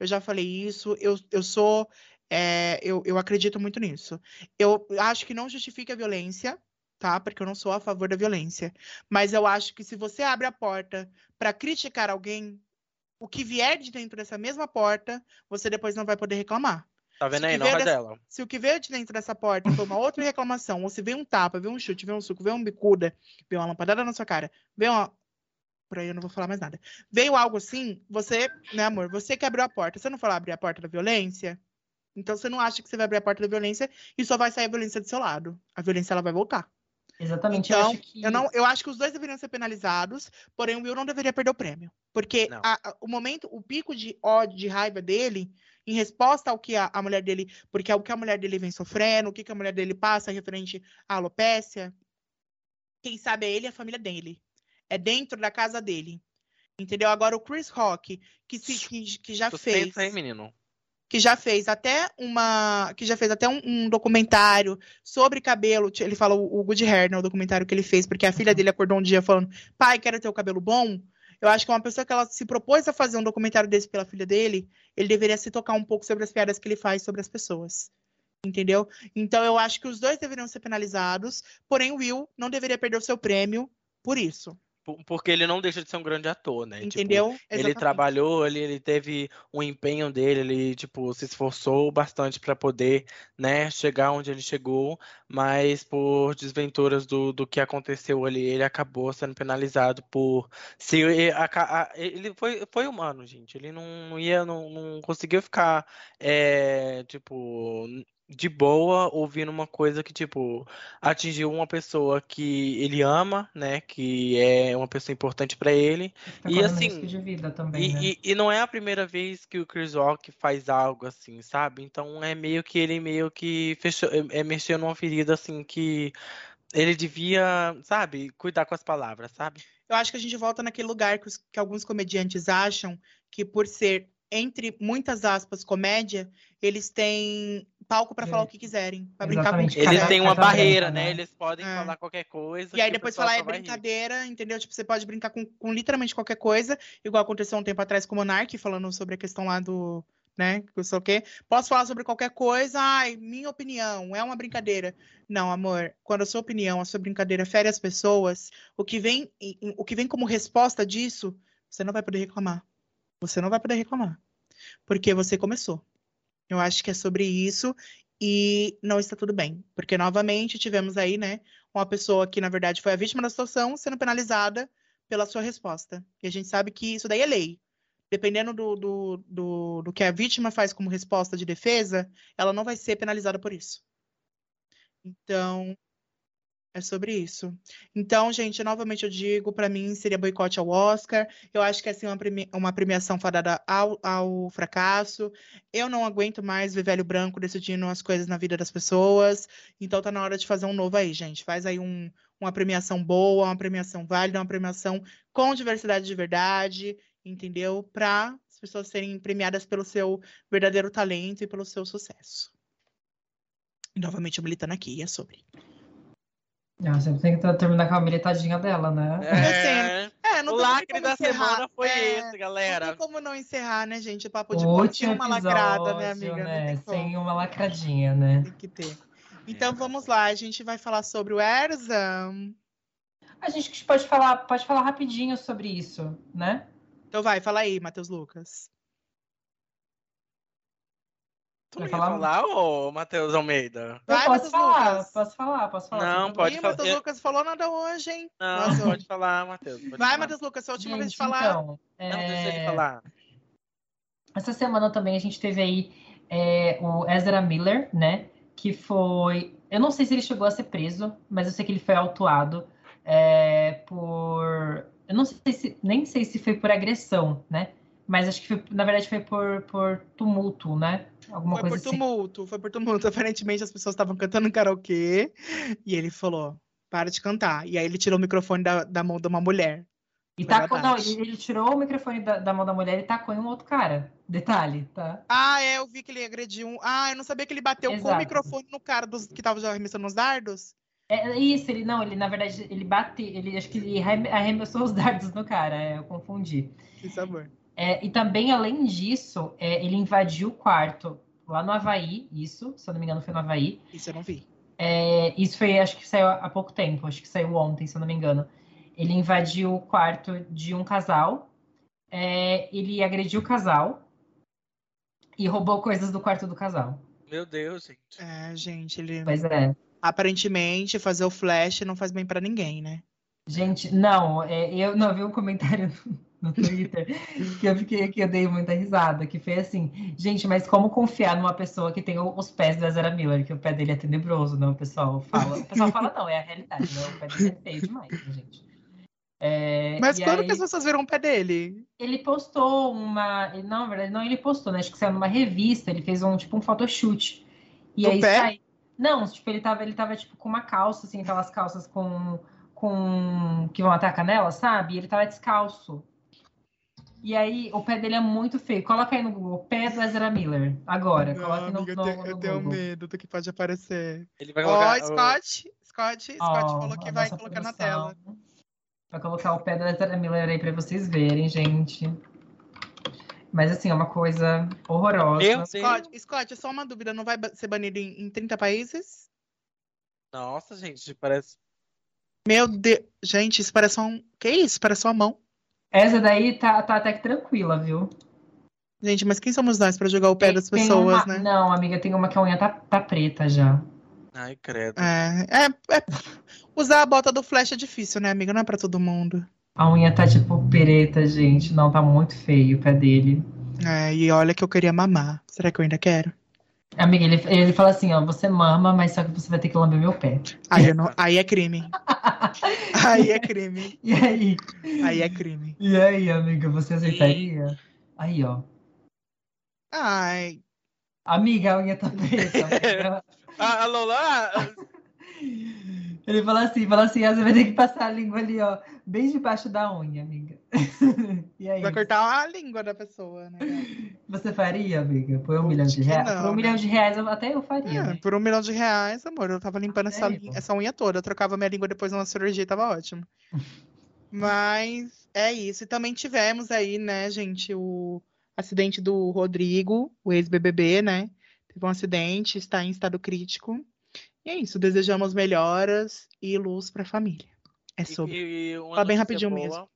Eu já falei isso, eu, eu sou. é, eu, eu acredito muito nisso. Eu acho que não justifica a violência, tá? Porque eu não sou a favor da violência. Mas eu acho que se você abre a porta pra criticar alguém, o que vier de dentro dessa mesma porta, você depois não vai poder reclamar. Tá vendo Se aí? Não dessa- dela. Se o que veio de dentro dessa porta foi uma outra reclamação, ou se veio um tapa, veio um chute, veio um suco, veio um bicuda, veio uma lampadada na sua cara, veio uma. Por aí eu não vou falar mais nada. Veio algo assim, você, né, amor? Você que abriu a porta. Você não falou abrir a porta da violência? Então você não acha que você vai abrir a porta da violência e só vai sair a violência do seu lado. A violência ela vai voltar. Exatamente, eu Então, acho que. Eu, não, eu acho que os dois deveriam ser penalizados, porém o Will não deveria perder o prêmio. Porque a- a- o momento, o pico de ódio, de raiva dele, em resposta ao que a, a mulher dele. Porque é o que a mulher dele vem sofrendo, o que, que a mulher dele passa referente à alopécia. Quem sabe é ele e a família dele. É dentro da casa dele. Entendeu? Agora o Chris Rock, que, se, que, que já fez Suspensa aí, menino. que já fez até uma. que já fez até um, um documentário sobre cabelo. Ele fala o, o Good Hair, né? O documentário que ele fez, porque a filha dele acordou um dia falando: pai, quero ter o cabelo bom. Eu acho que uma pessoa que ela se propôs a fazer um documentário desse pela filha dele, ele deveria se tocar um pouco sobre as piadas que ele faz sobre as pessoas. Entendeu? Então eu acho que os dois deveriam ser penalizados, porém o Will não deveria perder o seu prêmio por isso. Por- Porque ele não deixa de ser um grande ator, né? Tipo, Entendeu? Ele Exatamente. trabalhou, ele, ele teve um empenho dele, ele, tipo, se esforçou bastante para poder, né, chegar onde ele chegou, mas por desventuras do, do que aconteceu ali, ele acabou sendo penalizado por se ele, ele foi, foi humano, gente. Ele não, não ia, não, não conseguiu ficar, é, tipo, de boa ouvindo uma coisa que, tipo, atingiu uma pessoa que ele ama, né, que é uma pessoa importante para ele. Tá e assim, risco de vida também, E, né? e- e não é a primeira vez que o Chris Rock faz algo assim, sabe? Então é meio que ele meio que fechou, é, é mexeu numa ferida assim que ele devia, sabe, cuidar com as palavras, sabe? Eu acho que a gente volta naquele lugar que, os- que alguns comediantes acham que por ser, entre muitas aspas, comédia, eles têm palco pra É. falar o que quiserem, pra brincar com o Eles têm uma barreira, né? né? Eles podem É. falar qualquer coisa. E aí que o depois falar é vai rir. brincadeira, entendeu? Tipo, você pode brincar com, com literalmente qualquer coisa, igual aconteceu um tempo atrás com o Monark, falando sobre a questão lá do, né, que não sei o quê. Posso falar sobre qualquer coisa, ai, minha opinião, é uma brincadeira. Não, amor, quando a sua opinião, a sua brincadeira fere as pessoas, o que vem, em- em- o que vem como resposta disso, você não vai poder reclamar. Você não vai poder reclamar. Porque você começou. Eu acho que é sobre isso e não está tudo bem. Porque, novamente, tivemos aí, né, uma pessoa que, na verdade, foi a vítima da situação sendo penalizada pela sua resposta. E a gente sabe que isso daí é lei. Dependendo do, do, do, do que a vítima faz como resposta de defesa, ela não vai ser penalizada por isso. Então, é sobre isso. Então, gente, novamente eu digo, para mim seria boicote ao Oscar. Eu acho que é assim uma, uma premiação fadada ao, ao fracasso. Eu não aguento mais ver velho branco decidindo as coisas na vida das pessoas. Então tá na hora de fazer um novo aí, gente. Faz aí um- uma premiação boa, uma premiação válida, uma premiação com diversidade de verdade, entendeu? Para as pessoas serem premiadas pelo seu verdadeiro talento e pelo seu sucesso. E novamente eu militando aqui, é sobre. Ela sempre tem que ter- terminar com a militadinha dela, né? É, É, não o lacre da encerrar. semana foi É, esse, Não galera. tem como não encerrar, né, gente? O papo de tinha uma lacrada, né, amiga? Não né? tem uma lacradinha, né? Tem que ter. Então vamos lá, a gente vai falar sobre o Erzam. A gente pode falar, pode falar rapidinho sobre isso, né? Então vai, fala aí, Matheus Lucas. Tu não falar? falar, ô Matheus Almeida? Eu Vai, posso Matheus falar, Lucas. posso falar, posso falar. Não, pode falar. Matheus Eu- Lucas falou nada hoje, hein? Não, Nossa. pode falar, Matheus. pode Vai, falar. Matheus Lucas, é a última vez de Gente, falar. Então, Não, é, deixa ele falar. Essa semana também a gente teve aí é, o Ezra Miller, né? Que foi. Eu não sei se ele chegou a ser preso, mas eu sei que ele foi autuado é, por. Eu não sei se. Nem sei se foi por agressão, né? Mas acho que foi, na verdade foi por, por tumulto, né? Alguma Foi por coisa assim. tumulto, foi por tumulto. Aparentemente as pessoas estavam cantando karaokê e ele falou: para de cantar. E aí ele tirou o microfone da, da mão de uma mulher. E tacou, não, ele tirou o microfone da, da mão da mulher e tacou em um outro cara. Detalhe, tá? Ah, é, eu vi que ele agrediu um. Ah, eu não sabia que ele bateu com o Exato. microfone no cara dos, que tava já arremessando os dardos. É isso, ele não, ele na verdade, ele bate, ele acho que ele arrem- arremessou os dardos no cara, é, eu confundi. Que sabor. É, e também, além disso, é, ele invadiu o quarto lá no Havaí, isso, se eu não me engano, foi no Havaí. Isso eu não vi. É, isso foi, acho que saiu há pouco tempo, acho que saiu ontem, se eu não me engano. Ele invadiu o quarto de um casal, é, ele agrediu o casal e roubou coisas do quarto do casal. Meu Deus, gente. É, gente, ele. Pois é. Aparentemente, fazer o flash não faz bem pra ninguém, né? Gente, não, é, eu não vi um comentário no, Twitter que eu fiquei que eu dei muita risada, que foi assim, gente, mas como confiar numa pessoa que tem os pés do Ezra Miller, que o pé dele é tenebroso, não? O pessoal fala. O pessoal fala, não, é a realidade, né? O pé dele é feio demais, né, gente. É, Mas quando aí, que as pessoas viram o pé dele? ele postou uma. Não, na verdade, não, ele postou, né? Acho que saiu numa revista, ele fez um tipo um photoshoot. E Do aí pé? sai- Não, tipo, ele tava, ele tava tipo com uma calça, assim, aquelas calças com, com que vão até a canela, sabe? E ele tava descalço. E aí, o pé dele é muito feio. Coloca aí no Google, pé do Ezra Miller. Agora, Não, coloca no, amiga, eu no, tenho, no eu tenho Google. medo do que pode aparecer. Ele vai colocar. o- Scott. Scott, Scott Ó, falou que vai colocar na produção. tela. Vai colocar o pé do Ezra Miller aí pra vocês verem, gente. Mas assim, é uma coisa horrorosa. Deus. Scott, Scott, só uma dúvida, não vai ser banido em, em 30 países? Nossa, gente, parece. Meu Deus. Gente, isso parece um. Que isso? Parece uma mão. Essa daí tá, tá até que tranquila, viu? Gente, mas quem somos nós pra jogar o pé Tem- das pessoas, uma- né? Não, amiga, tem uma que a unha tá, tá preta já. Ai, credo. É, é, é- Usar a bota do Flash é difícil, né, amiga? Não é pra todo mundo. A unha tá tipo preta, gente. Não, tá muito feio o pé dele. É, e olha que eu queria mamar. Será que eu ainda quero? Amiga, ele, ele fala assim, ó, você mama, mas só que você vai ter que lamber meu pé. Aí, não- aí é crime. Aí é crime. E aí? Aí é crime. E aí, amiga, você aceitaria? Aí, ó. Ai. Amiga, a unha tá preta. amiga. Ah, a Lola. Ele fala assim, fala assim, ah, você vai ter que passar a língua ali, ó, bem debaixo da unha, amiga. E aí, Vai cortar a língua da pessoa, né? você faria, amiga? Por um milhão de reais? não, Por um né? milhão de reais, até eu faria, É, né? por um milhão de reais, amor, eu tava limpando essa, essa unha toda. Eu trocava minha língua depois de uma cirurgia e tava ótimo. Mas é isso. E também tivemos aí, né, gente, o acidente do Rodrigo, o ex-BBB, né? Teve um acidente, está em estado crítico. E é isso. Desejamos melhoras e luz pra família. É sobre. E, e Fala bem notícia rapidinho boa, mesmo.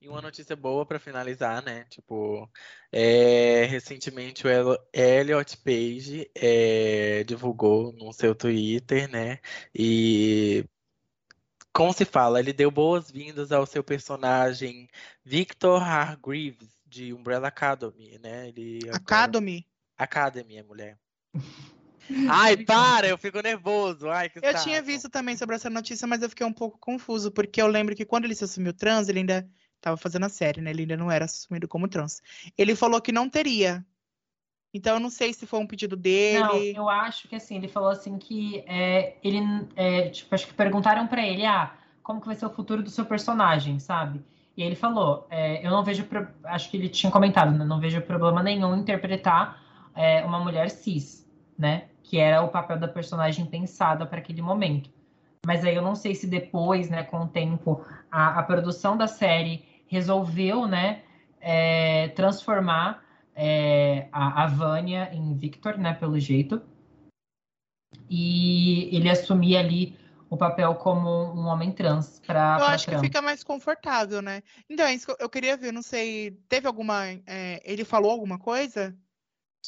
E uma notícia boa pra finalizar, né? Tipo, é, recentemente o El- Elliot Page é, divulgou no seu Twitter, né? E como se fala, ele deu boas-vindas ao seu personagem Victor Hargreaves de Umbrella Academy, né? Ele agora- Academy. Academy, é mulher. Ai, para, eu fico nervoso. Ai, que Eu saco. tinha visto também sobre essa notícia, mas eu fiquei um pouco confuso, porque eu lembro que quando ele se assumiu trans, ele ainda estava fazendo a série, né? Ele ainda não era assumido como trans. Ele falou que não teria. Então eu não sei se foi um pedido Não, dele. eu acho que assim, ele falou assim que é, ele, é, tipo, acho que perguntaram pra ele, ah, como que vai ser o futuro do seu personagem, sabe? E ele falou, é, eu não vejo, pro- acho que ele tinha comentado, né, não vejo problema nenhum em interpretar é, uma mulher cis, né? Que era o papel da personagem pensada para aquele momento. Mas aí eu não sei se depois, né, com o tempo, a, a produção da série resolveu, né, é, transformar é, a, a Vânia em Victor, né, pelo jeito. E ele assumir ali o papel como um homem trans para Eu pra acho que trama. fica mais confortável, né? Então, é isso que eu- eu queria ver, não sei. Teve alguma. é, ele falou alguma coisa?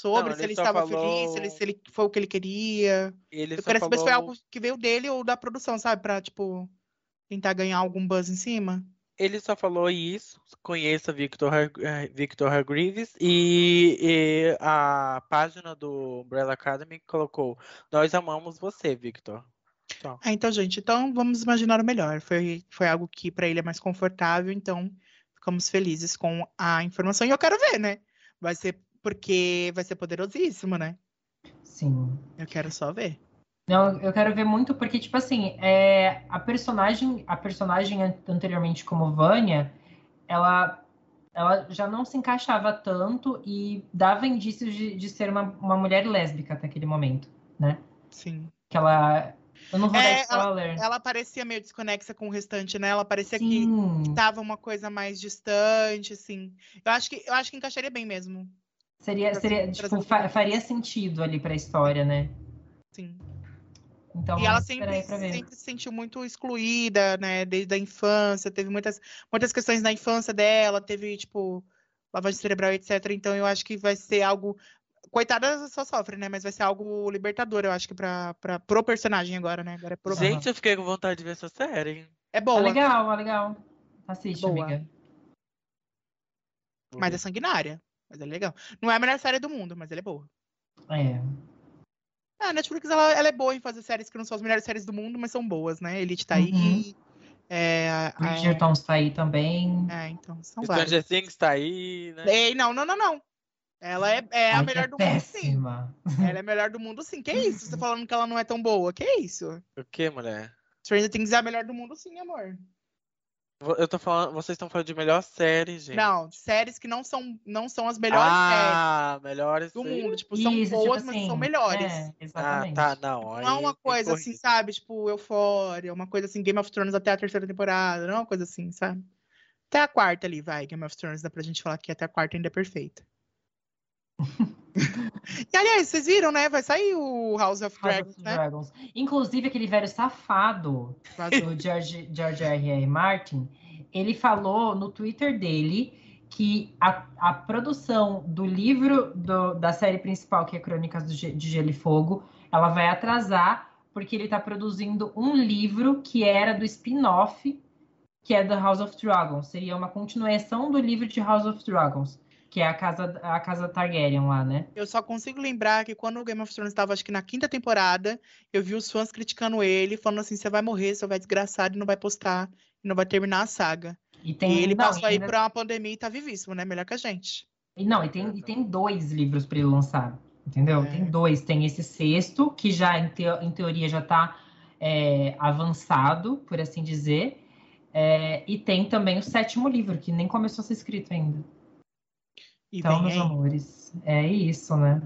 Sobre Não, se ele estava falou- feliz, se ele, se ele foi o que ele queria. Ele Eu só queria saber se foi falou- algo que veio dele ou da produção, sabe? Pra, tipo, tentar ganhar algum buzz em cima. Ele só falou isso, conheça Victor, eh, Victor Hargreaves e, e a página do Umbrella Academy colocou Nós amamos você, Victor. Ah, então, gente, então vamos imaginar o melhor. Foi, foi algo que pra ele é mais confortável, então ficamos felizes com a informação. E eu quero ver, né? Vai ser porque vai ser poderosíssimo, né? Sim. Eu quero só ver. Não, eu quero ver muito porque, tipo assim, é, a personagem, a personagem an- anteriormente como Vânia, ela, ela já não se encaixava tanto e dava indícios de, de ser uma, uma mulher lésbica até aquele momento, né? Sim. Que ela Eu não vou É, dar spoiler. Ela parecia meio desconexa com o restante, né? Ela parecia que Sim. tava uma coisa mais distante, assim. Eu acho que, eu acho que encaixaria bem mesmo. Seria, seria tipo, fa- faria sentido ali pra história, né? Sim. Então E ela sempre, sempre se sentiu muito excluída, né? Desde a infância. Teve muitas, muitas questões na infância dela. Teve, tipo, lavagem cerebral, etc. Então eu acho que vai ser algo. Coitada só sofre, né? Mas vai ser algo libertador, eu acho que pra, pra, pro personagem agora, né? Agora é pro. Gente, eu fiquei com vontade de ver essa série. É Tá boa, legal, tá legal. Assiste, Boa. amiga. mas é sanguinária. Mas é legal. Não é a melhor série do mundo, mas ela é boa. É. É, a Netflix ela, ela é boa em fazer séries que não são as melhores séries do mundo, mas são boas, né? Elite tá aí. Uhum. É, Bridgerton tá aí também. é, então, são várias. Stranger Things tá aí, né? Ei, não, não, não, não. Ela é, é a melhor que do mundo, sim. péssima. Ela é a melhor do mundo, sim. Que isso? Você falando que ela não é tão boa? Que isso? O que, mulher? Stranger Things é a melhor do mundo, sim, amor. Eu tô falando, vocês estão falando de melhor série, gente. Não, séries que não são, não são as melhores séries ah, melhores do séries. mundo. Tipo, são Isso, tipo boas, mas assim, são melhores. É, Ah, exatamente. tá, não. Não é uma tem coisa assim, sabe? Tipo, Euphoria, uma coisa assim, Game of Thrones até a terceira temporada, não é uma coisa assim, sabe? Até a quarta ali, vai. Game of Thrones dá pra gente falar que até a quarta ainda é perfeita. e aliás, vocês viram, né? Vai sair o House of House Dragons, of né? Dragons. Inclusive, aquele velho safado do George, George R. R. Martin, ele falou no Twitter dele que a, a produção do livro do- da série principal, que é Crônicas do de Gelo e Fogo, ela vai atrasar porque ele está produzindo um livro que era do spin-off, que é da House of Dragons. Seria uma continuação do livro de House of Dragons, que é a casa, a casa Targaryen lá, né? Eu só consigo lembrar que quando o Game of Thrones estava, acho que na quinta temporada, eu vi os fãs criticando ele, falando assim: você vai morrer, você vai desgraçado e não vai postar, e não vai terminar a saga. E tem e ele não, passou aí ainda- por uma pandemia e tá vivíssimo, né? Melhor que a gente. E não, e tem, e tem dois livros para ele lançar, entendeu? É. Tem dois. Tem esse sexto, que já, em, teo- em teoria, já está avançado, por assim dizer. É, e tem também o sétimo livro, que nem começou a ser escrito ainda. E então, meus aí. amores, é isso, né?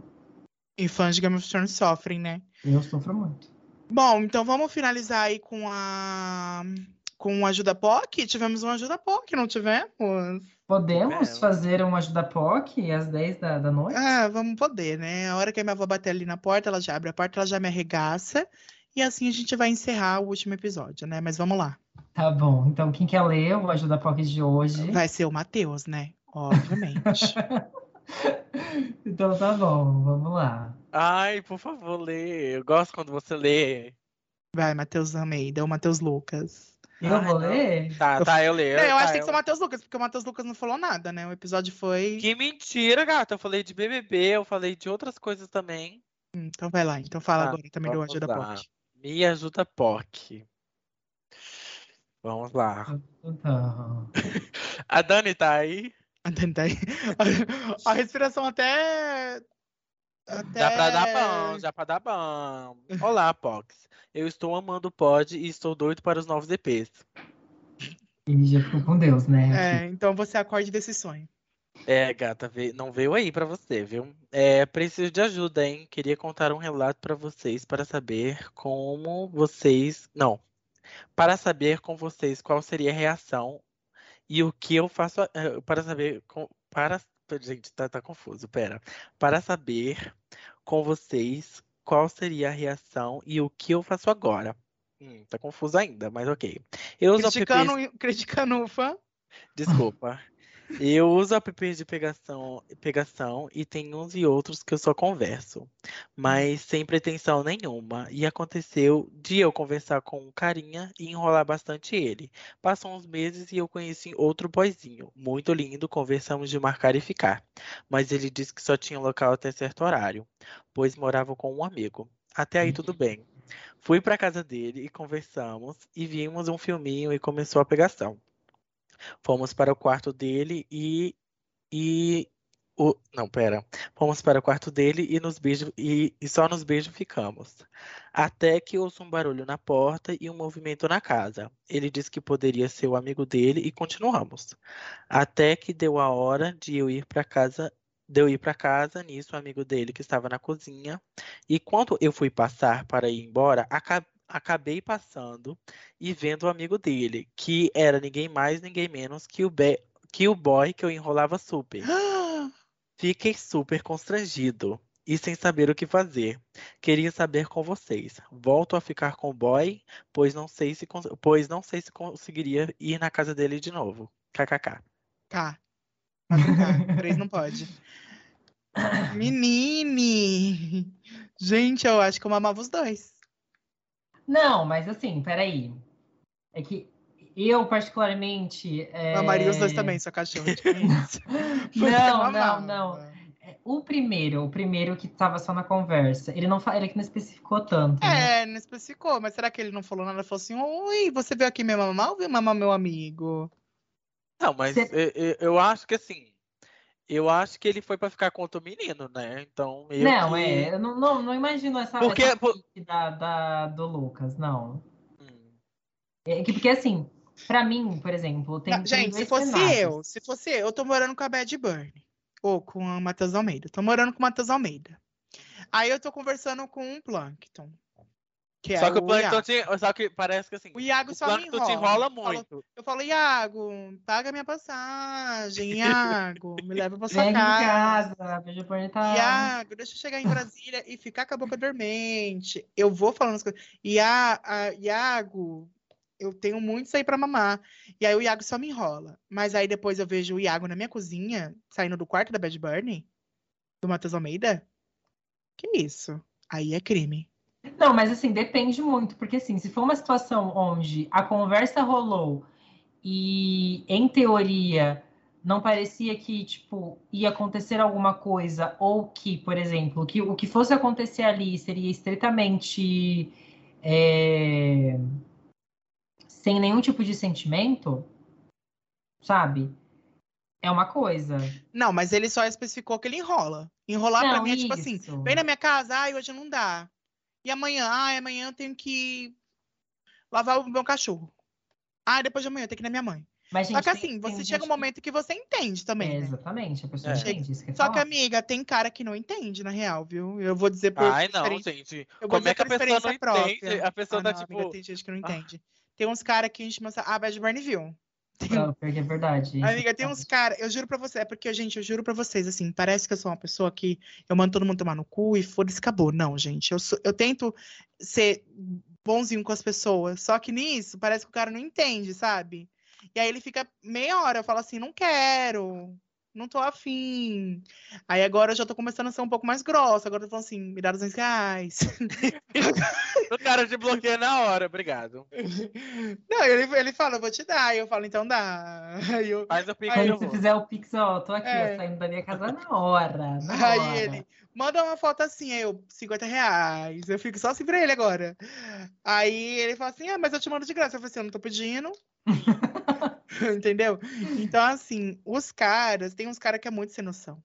E fãs de Game of Thrones sofrem, né? Eu sofro muito. Bom, então vamos finalizar aí com a com ajuda POC. Tivemos uma ajuda POC, não tivemos? Podemos Tivemos. fazer uma ajuda POC às 10 da, da noite? Ah, vamos poder, né? A hora que a minha avó bater ali na porta, ela já abre a porta, ela já me arregaça. E assim a gente vai encerrar o último episódio, né? Mas vamos lá. Tá bom. Então, quem quer ler o Ajuda POC de hoje? Vai ser o Matheus, né? Obviamente. Então tá bom, vamos lá. Ai, por favor, lê. Eu gosto quando você lê. Vai, Matheus Almeida, o Matheus Lucas. Eu Ai, vou não. ler? Tá, tá, eu leio. Não, eu tá, acho que tem que ser o Matheus Lucas, porque o Matheus Lucas não falou nada, né? O episódio foi. Que mentira, gata. Eu falei de BBB, eu falei de outras coisas também. Então vai lá, então fala Tá, agora também do Ajuda lá. POC. Me ajuda, POC. Vamos lá. Então, A Dani tá aí? Aí. A, respiração até. até... Dá pra dar bom, já pra dar bom. Olá, Pox. Eu estou amando o pod e estou doido para os novos EPs. e já ficou com Deus, né? É, então você acorde desse sonho. É, gata, não veio aí pra você, viu? É, preciso de ajuda, hein? Queria contar um relato pra vocês para saber como vocês. Não. Para saber com vocês qual seria a reação e o que eu faço. eh, Para saber. Para. Gente, tá, tá confuso, pera. Para saber com vocês qual seria a reação e o que eu faço agora. Hum, tá confuso ainda, mas ok. Eu Criticando, criticando o fã. Desculpa. Eu uso apps de pegação, pegação e tem uns e outros que eu só converso, mas sem pretensão nenhuma. E aconteceu de eu conversar com um carinha e enrolar bastante ele. Passam uns meses e eu conheci outro boyzinho, muito lindo, conversamos de marcar e ficar. Mas ele disse que só tinha local até certo horário, pois morava com um amigo. Até aí tudo bem. Fui pra casa dele e conversamos e vimos um filminho e começou a pegação. Fomos para o quarto dele e e o não, pera. Fomos para o quarto dele e nos beijos e, e só nos beijos ficamos. Até que ouço um barulho na porta e um movimento na casa. Ele disse que poderia ser o amigo dele e continuamos. Até que deu a hora de eu ir para casa, de eu ir para casa, nisso o amigo dele que estava na cozinha. E quando eu fui passar para ir embora, aca- acabei passando e vendo o amigo dele, que era ninguém mais, ninguém menos que o, be que o boy que eu enrolava super. Fiquei super constrangido e sem saber o que fazer. Queria saber com vocês. Volto a ficar com o boy, pois não sei se, pois não sei se conseguiria ir na casa dele de novo. KKK. K. Três não pode. Menine! Gente, eu acho que eu amava os dois. Não, mas assim, peraí. É que eu, particularmente. É... Amaria os dois também, seu cachorro. não, não, não. O primeiro, o primeiro que tava só na conversa, ele não ele que não especificou tanto. Né? É, não especificou, mas será que ele não falou nada? Falou assim: Oi, você veio aqui me mamar ou veio mamar meu amigo? Não, mas Cê... eu, eu, acho que assim. Eu acho que ele foi para ficar contra o menino, né? Então. não, que... é. Eu não, não, não imagino essa, porque, essa por... da, da, do Lucas, não. Hum. É que, porque assim, para mim, por exemplo, tem. Não, gente, se fosse cenários. eu, se fosse eu, eu tô morando com a Bad Burn. Ou com o Matheus Almeida. Tô morando com o Matheus Almeida. Aí eu tô conversando com o Plankton. Que só é que o Plankton te, só que parece que assim. O Iago o só me enrola. te enrola muito. Eu falo, eu falo, Iago, paga minha passagem, Iago, me leva pra sua Vem casa. casa. Iago, deixa eu chegar em Brasília e ficar com a boca dormente. Eu vou falando as coisas. Ia, Iago, eu tenho muito isso aí pra mamar. E aí o Iago só me enrola. Mas aí depois eu vejo o Iago na minha cozinha, saindo do quarto da Bad Bunny, do Matheus Almeida. Que isso? Aí é crime. Não, mas assim, depende muito, porque assim, se for uma situação onde a conversa rolou e, em teoria, não parecia que, tipo, ia acontecer alguma coisa, ou que, por exemplo, que o que fosse acontecer ali seria estritamente. É sem nenhum tipo de sentimento, sabe? É uma coisa. Não, mas ele só especificou que ele enrola. Enrolar não, pra mim é tipo assim: vem na minha casa, ai, hoje não dá. E amanhã, ai, amanhã eu tenho que lavar o meu cachorro. Ah, depois de amanhã eu tenho que ir na minha mãe. Mas, gente, Só que assim, tem, você tem chega um momento que... que você entende também. É, né? Exatamente, a pessoa é. entende. Isso que Só falar. que, amiga, tem cara que não entende, na real, viu? Eu vou dizer por. Ai, não, gente. Eu Como é que a pessoa não própria. entende? A pessoa ah, tá não, tipo. Amiga, tem gente que não entende. Ah. Tem uns caras que a gente chama. Ah, Bad Burn viu. Não, porque é verdade. Amiga, tem uns caras, eu juro pra você, é porque, gente, eu juro pra vocês, assim, parece que eu sou uma pessoa que eu mando todo mundo tomar no cu e foda-se, acabou. Não, gente, eu, sou, eu tento ser bonzinho com as pessoas, só que nisso parece que o cara não entende, sabe? E aí ele fica meia hora, eu falo assim, não quero, não tô afim. Aí agora eu já tô começando a ser um pouco mais grossa. Agora eu tô falando assim, me dá 200 reais. o cara te bloqueia na hora, obrigado. Não, ele, ele fala, eu vou te dar. Aí eu falo, então dá. Aí eu, Faz o pix. Aí, se fizer o pix, ó, tô aqui, é. ó, saindo da minha casa na hora. Na aí hora. ele, manda uma foto assim, aí eu, 50 reais. Eu fico só assim pra ele agora. Aí ele fala assim, ah, mas eu te mando de graça. Eu falei assim, eu não tô pedindo. Entendeu? Então, assim, os caras, tem uns caras que é muito sem noção.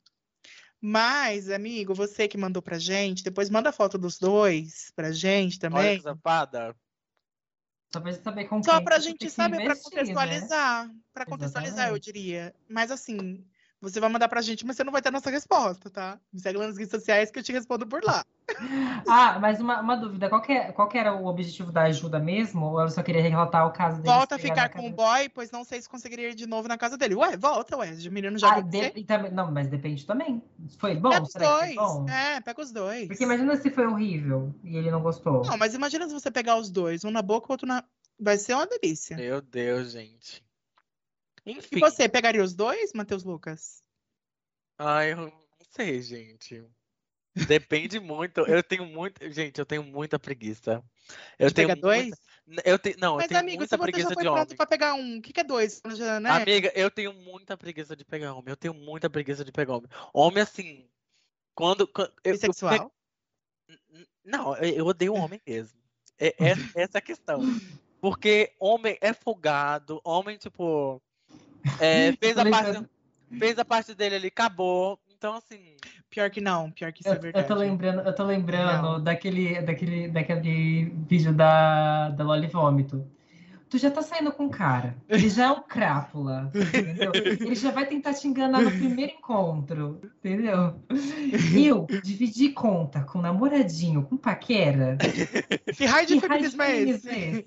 Mas, amigo, você que mandou pra gente, depois manda foto dos dois pra gente também. Olha essa Só pra gente saber com Só pra gente saber, investir, pra contextualizar. Né? Pra contextualizar, eu diria. Mas assim, você vai mandar pra gente, mas você não vai ter a nossa resposta, tá? Me segue nas redes sociais que eu te respondo por lá. Ah, mas uma, uma dúvida, qual que, é, qual que era o objetivo da ajuda mesmo? Ou eu só queria relatar o caso dele? Volta a ficar com o boy, pois não sei se conseguiria ir de novo na casa dele. Ué, volta, ué, o menino já ah, de, também, Não, mas depende também. Foi bom? Pega os dois. Bom? É, pega os dois. Porque imagina se foi horrível e ele não gostou. Não, mas imagina se você pegar os dois, um na boca e outro na... Vai ser uma delícia. Meu Deus, gente. Enfim. E você, pegaria os dois, Matheus Lucas? Ai, eu não sei, gente. Depende muito. Eu tenho muito. Gente, eu tenho muita preguiça. Eu de tenho muita... dois? Eu te... Não, Mas, eu tenho amigo, muita preguiça de homem. pra pegar um, o que, que é dois? Né? Amiga, eu tenho muita preguiça de pegar homem. Eu tenho muita preguiça de pegar homem. Homem, assim. Quando. quando eu, Bissexual? Eu... Não, eu odeio homem mesmo. É, é, essa é a questão. Porque homem é folgado, homem, tipo. É, fez, a parte, fez a parte dele ali, acabou. Então, assim. Pior que não, pior que isso eu, é verdade. Eu tô lembrando, eu tô lembrando daquele, daquele, daquele vídeo da, da Loli Vômito. Tu já tá saindo com um cara. Ele já é um crápula, entendeu? Ele já vai tentar te enganar no primeiro encontro, entendeu? Eu dividir conta com namoradinho, com paquera. Que raio de feminismo é esse? é esse?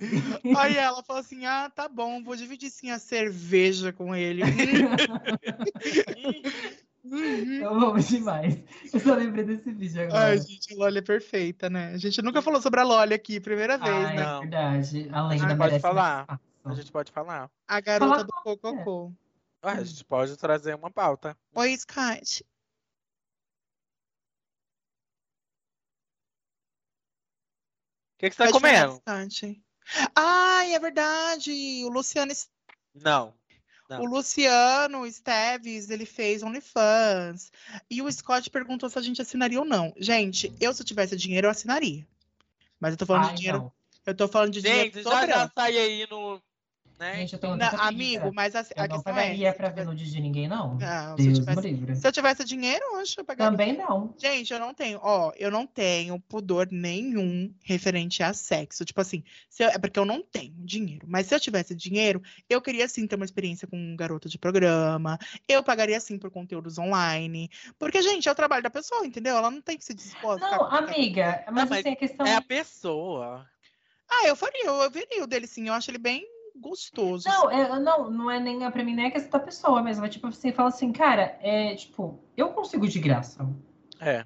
Aí ela falou assim: ah, tá bom, vou dividir sim a cerveja com ele. Uhum. Eu amo demais. Eu só lembrei desse vídeo agora. Ai, gente, a Loli é perfeita, né? A gente nunca falou sobre a Loli aqui, primeira vez, Ai, né? é verdade. A lenda pode merece falar. A gente pode falar. A garota Fala do é. Cococô. Ué, a gente pode trazer uma pauta. Oi, Scott. O que, que você tá Pode comendo? Ai, é verdade. O Luciano, Não. Não. o Luciano Esteves, ele fez OnlyFans. E o Scott perguntou se a gente assinaria ou não. Gente, eu se eu tivesse dinheiro, eu assinaria. Mas eu tô falando Ai, de dinheiro. não. Eu tô falando de dinheiro Gente, já, já sai aí no. Né? Gente, eu tenho Não, tanta amigo, mas a, Eu a não questão é. pagaria se pra ver tivesse- nude de ninguém, não. Não, se eu Deus tivesse- livre. Se eu tivesse dinheiro, eu pagaria. Também não. Gente, eu não tenho, ó, eu não tenho pudor nenhum referente a sexo. Tipo assim, eu- é porque eu não tenho dinheiro. Mas se eu tivesse dinheiro, eu queria sim ter uma experiência com um garoto de programa. Eu pagaria sim por conteúdos online. Porque, gente, é o trabalho da pessoa, entendeu? Ela não tem que se dispor. Não, amiga, mas, mas assim, a questão. É a pessoa. Ah, eu faria, eu, eu veria o dele sim. Eu acho ele bem gostoso. Não, é, não, não é nem pra mim, nem é questão da pessoa mesmo. É tipo assim, fala assim, cara, é tipo, eu consigo de graça. É.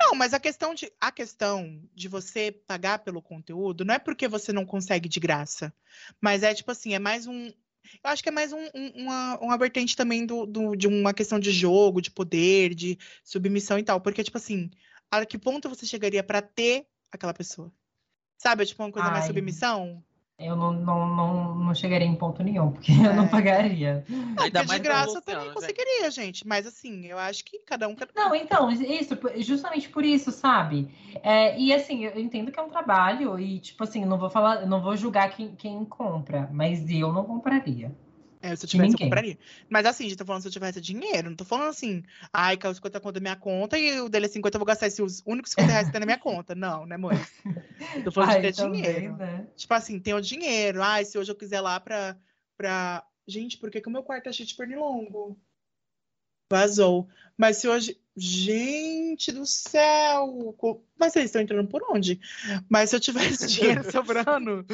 Não, mas a questão de a questão de você pagar pelo conteúdo não é porque você não consegue de graça, mas é tipo assim, é mais um eu acho que é mais um- um- uma, uma vertente também do, do- de uma questão de jogo, de poder, de submissão e tal. Porque, tipo assim, a que ponto você chegaria pra ter aquela pessoa? Sabe? Tipo, uma coisa mais Ai. submissão? Eu não, não, não, não chegaria em ponto nenhum, porque eu não É. pagaria. Não, Ainda porque de mais graça eu também gente. conseguiria, gente. Mas assim, eu acho que cada um. Não, então, isso, justamente por isso, sabe? É, e assim, eu entendo que é um trabalho, e tipo assim, não vou falar, não vou julgar quem, quem compra, mas eu não compraria. É, se eu tivesse, eu compraria. Mas assim, gente, tô falando se eu tivesse dinheiro. Não tô falando assim, ai, caiu 50 conto da minha conta e o dele é 50, eu vou gastar esses únicos 50 reais que tem na minha conta. Não, né, amor? Eu tô falando Ai, de ter também, dinheiro. né? Tipo assim, tem o dinheiro. Ai, se hoje eu quiser lá pra. pra... Gente, por que, que o meu quarto tá cheio de pernilongo? Vazou. Mas se hoje. Gente do céu! Mas eles estão entrando por onde? Mas se eu tivesse dinheiro sobrando.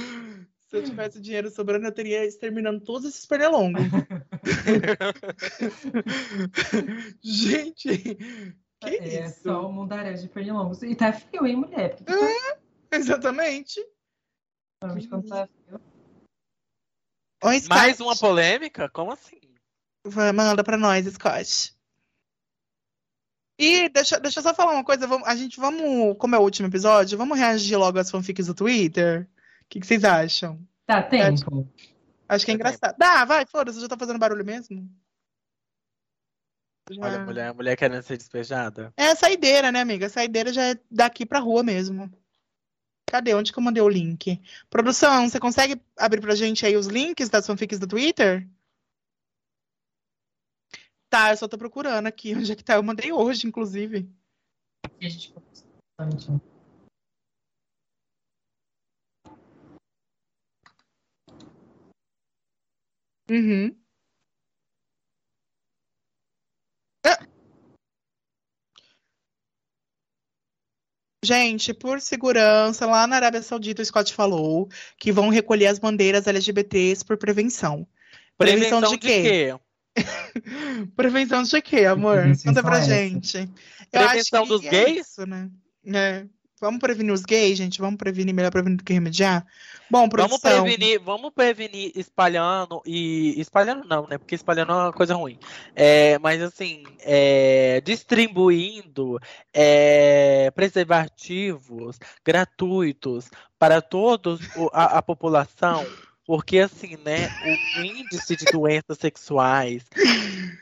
Se eu tivesse dinheiro sobrando, eu teria exterminando todos esses pernilongos. Gente, que é isso? só um mundaréu de pernilongos. E tá frio, hein, mulher? Porque tá Exatamente. normalmente quando tá frio. Oi, Scott. Mais uma polêmica? Como assim? Vai, Manda pra nós, Scott. E deixa, deixa eu só falar uma coisa. vamos- a gente vamos, como é o último episódio, vamos reagir logo às fanfics do Twitter? O que, que vocês acham? Tá, tempo. Acho que é Dá engraçado. Dá, vai, foda-se, já tá fazendo barulho mesmo. Já- Olha, a mulher, a mulher querendo ser despejada. É a saideira, né, amiga? A saideira já é daqui pra rua mesmo. Cadê? Onde que eu mandei o link? Produção, você consegue abrir pra gente aí os links das fanfics do Twitter? Tá, eu só tô procurando aqui. Onde é que tá? Eu mandei hoje, inclusive. E a gente bastante. Uhum. Ah! Gente, por segurança, lá na Arábia Saudita, o Scott falou que vão recolher as bandeiras LGBTs por prevenção. Prevenção, de quê? Prevenção de quê, amor? Conta pra essa. gente. Eu Prevenção acho dos que é gays? isso, né? É. Vamos prevenir os gays, gente? Vamos prevenir, melhor prevenir do que remediar? Bom, Vamos produção. prevenir, vamos prevenir espalhando e espalhando não, né? Porque espalhando é uma coisa ruim. É, mas assim, é, distribuindo é, preservativos gratuitos para todos o- a, a população, porque assim, né? O índice de doenças sexuais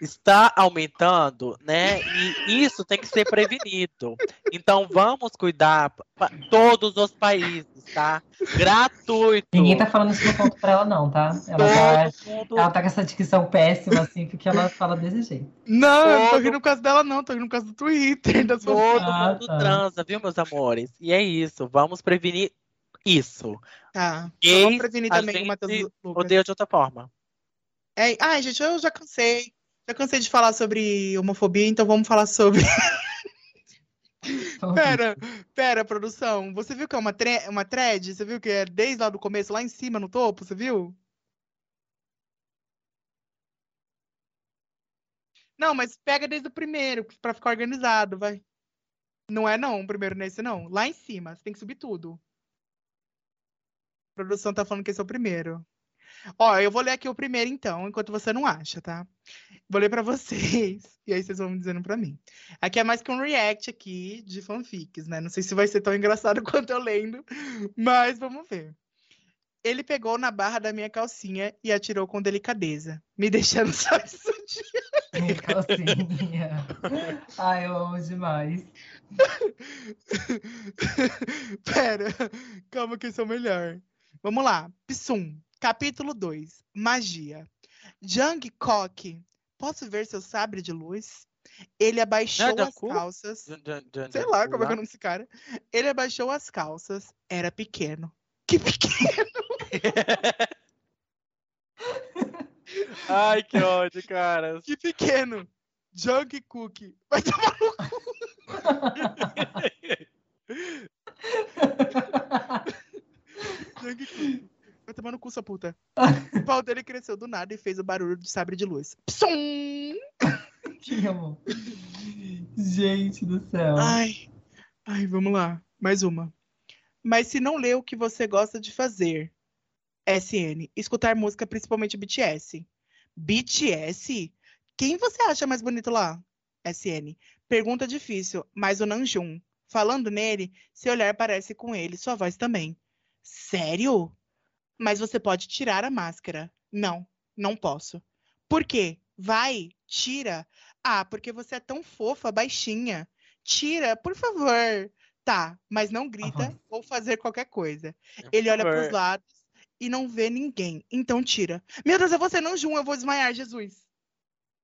está aumentando, né? E isso tem que ser prevenido. Então vamos cuidar para todos os países, tá? Gratuito. Ninguém tá falando isso no ponto pra ela, não, tá? Ela tá, Todo mundo ela tá com essa dicção péssima, assim, porque ela fala desse jeito. Não, eu não tô Todo- rindo por causa dela, não. Tô rindo por causa do Twitter, das Todo Ah, mundo tá. transa, viu, meus amores? E é isso. Vamos prevenir Isso. Tá. Gays, Vamos prevenir a também o Matheus Lucas. Odeia de outra forma. É, ai, gente, eu já cansei. Já cansei de falar sobre homofobia, então vamos falar sobre. Pera, pera, produção. Você viu que é uma, tre uma thread? Você viu que é desde lá do começo, lá em cima, no topo? Você viu? Não, mas pega desde o primeiro, pra ficar organizado, vai. Não é não, o primeiro nesse não. Lá em cima, você tem que subir tudo. Produção tá falando que esse é o primeiro. Ó, eu vou ler aqui o primeiro então, enquanto você não acha, tá? Vou ler pra vocês, e aí vocês vão me dizendo pra mim. Aqui é mais que um react aqui de fanfics, né? Não sei se vai ser tão engraçado quanto eu lendo, mas vamos ver. Ele pegou na barra da minha calcinha e atirou com delicadeza, me deixando só isso Minha calcinha. Ai, eu amo demais. Pera, calma que esse é o melhor. Vamos lá. Psum, capítulo 2. Magia. Jungkook, posso ver seu sabre de luz? Ele abaixou as Jungkook? calças. Jan- jan- Sei lá como é que é o nome desse cara. Ele abaixou as calças. Era pequeno. Que pequeno. Ai, que ódio, cara. Que pequeno. Jungkook. Vai tomar no cu. Jungkook. Vai tomar no cu, sua puta. O pau dele cresceu do nada e fez o barulho de sabre de luz. Psum! Que amor. Gente do céu. Ai, ai, vamos lá. Mais uma. Mas se não lê o que você gosta de fazer, SN, escutar música, principalmente BTS. BTS? Quem você acha mais bonito lá? SN. Pergunta difícil, mas o Namjoon. Falando nele, seu olhar parece com ele, sua voz também. Sério? Mas você pode tirar a máscara. Não, não posso. Por quê? Vai, tira. Ah, porque você é tão fofa, baixinha. Tira, por favor. Tá, mas não grita Aham. ou fazer qualquer coisa. Ele olha favor. pros lados e não vê ninguém. Então tira. Meu Deus, é você não, Jun, eu vou desmaiar, Jesus.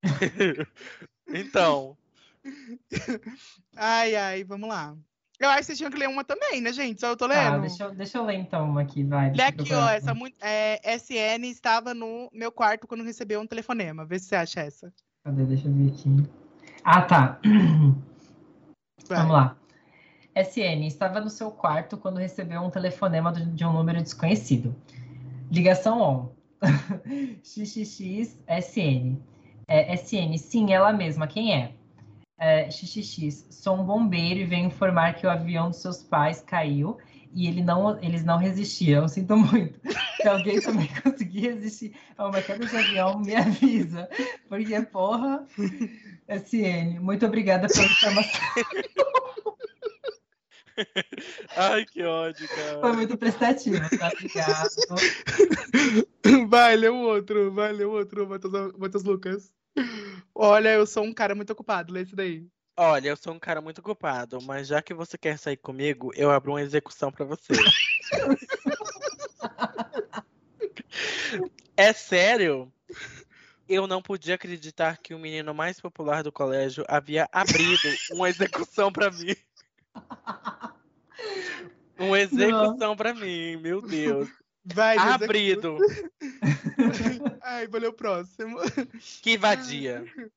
Então, Ai, ai, vamos lá. Eu acho que vocês tinham que ler uma também, né, gente? Só eu tô lendo. Ah, deixa, eu, deixa eu ler então uma aqui, vai. Lê aqui, ó. Essa é, SN estava no meu quarto quando recebeu um telefonema. Vê se você acha essa. Cadê? Deixa eu ver aqui. Ah, tá. Vai. Vamos lá. SN, estava no seu quarto quando recebeu um telefonema de um número desconhecido. Ligação on. XXX SN. É, SN, sim, ela mesma. Quem é? É? XXX, sou um bombeiro e venho informar que o avião dos seus pais caiu e ele não, eles não resistiram. Sinto muito. Se alguém também conseguir resistir a uma queda de avião, me avisa. Porque, porra, SN, muito obrigada pela informação. ai, que ódio, Foi cara. muito prestativo, tá? Obrigado. Vai, lê o outro. Vai, lê o outro, Matheus Lucas. Olha, eu sou um cara muito ocupado. Lê esse daí. Olha, eu sou um cara muito ocupado, mas já que você quer sair comigo, eu abro uma execução pra você. É sério? Eu não podia acreditar que o menino mais popular do colégio havia abrido uma execução pra mim. Uma execução pra mim, meu Deus. Vai, José. Abrido. Ai, vou ler o próximo. Que vadia.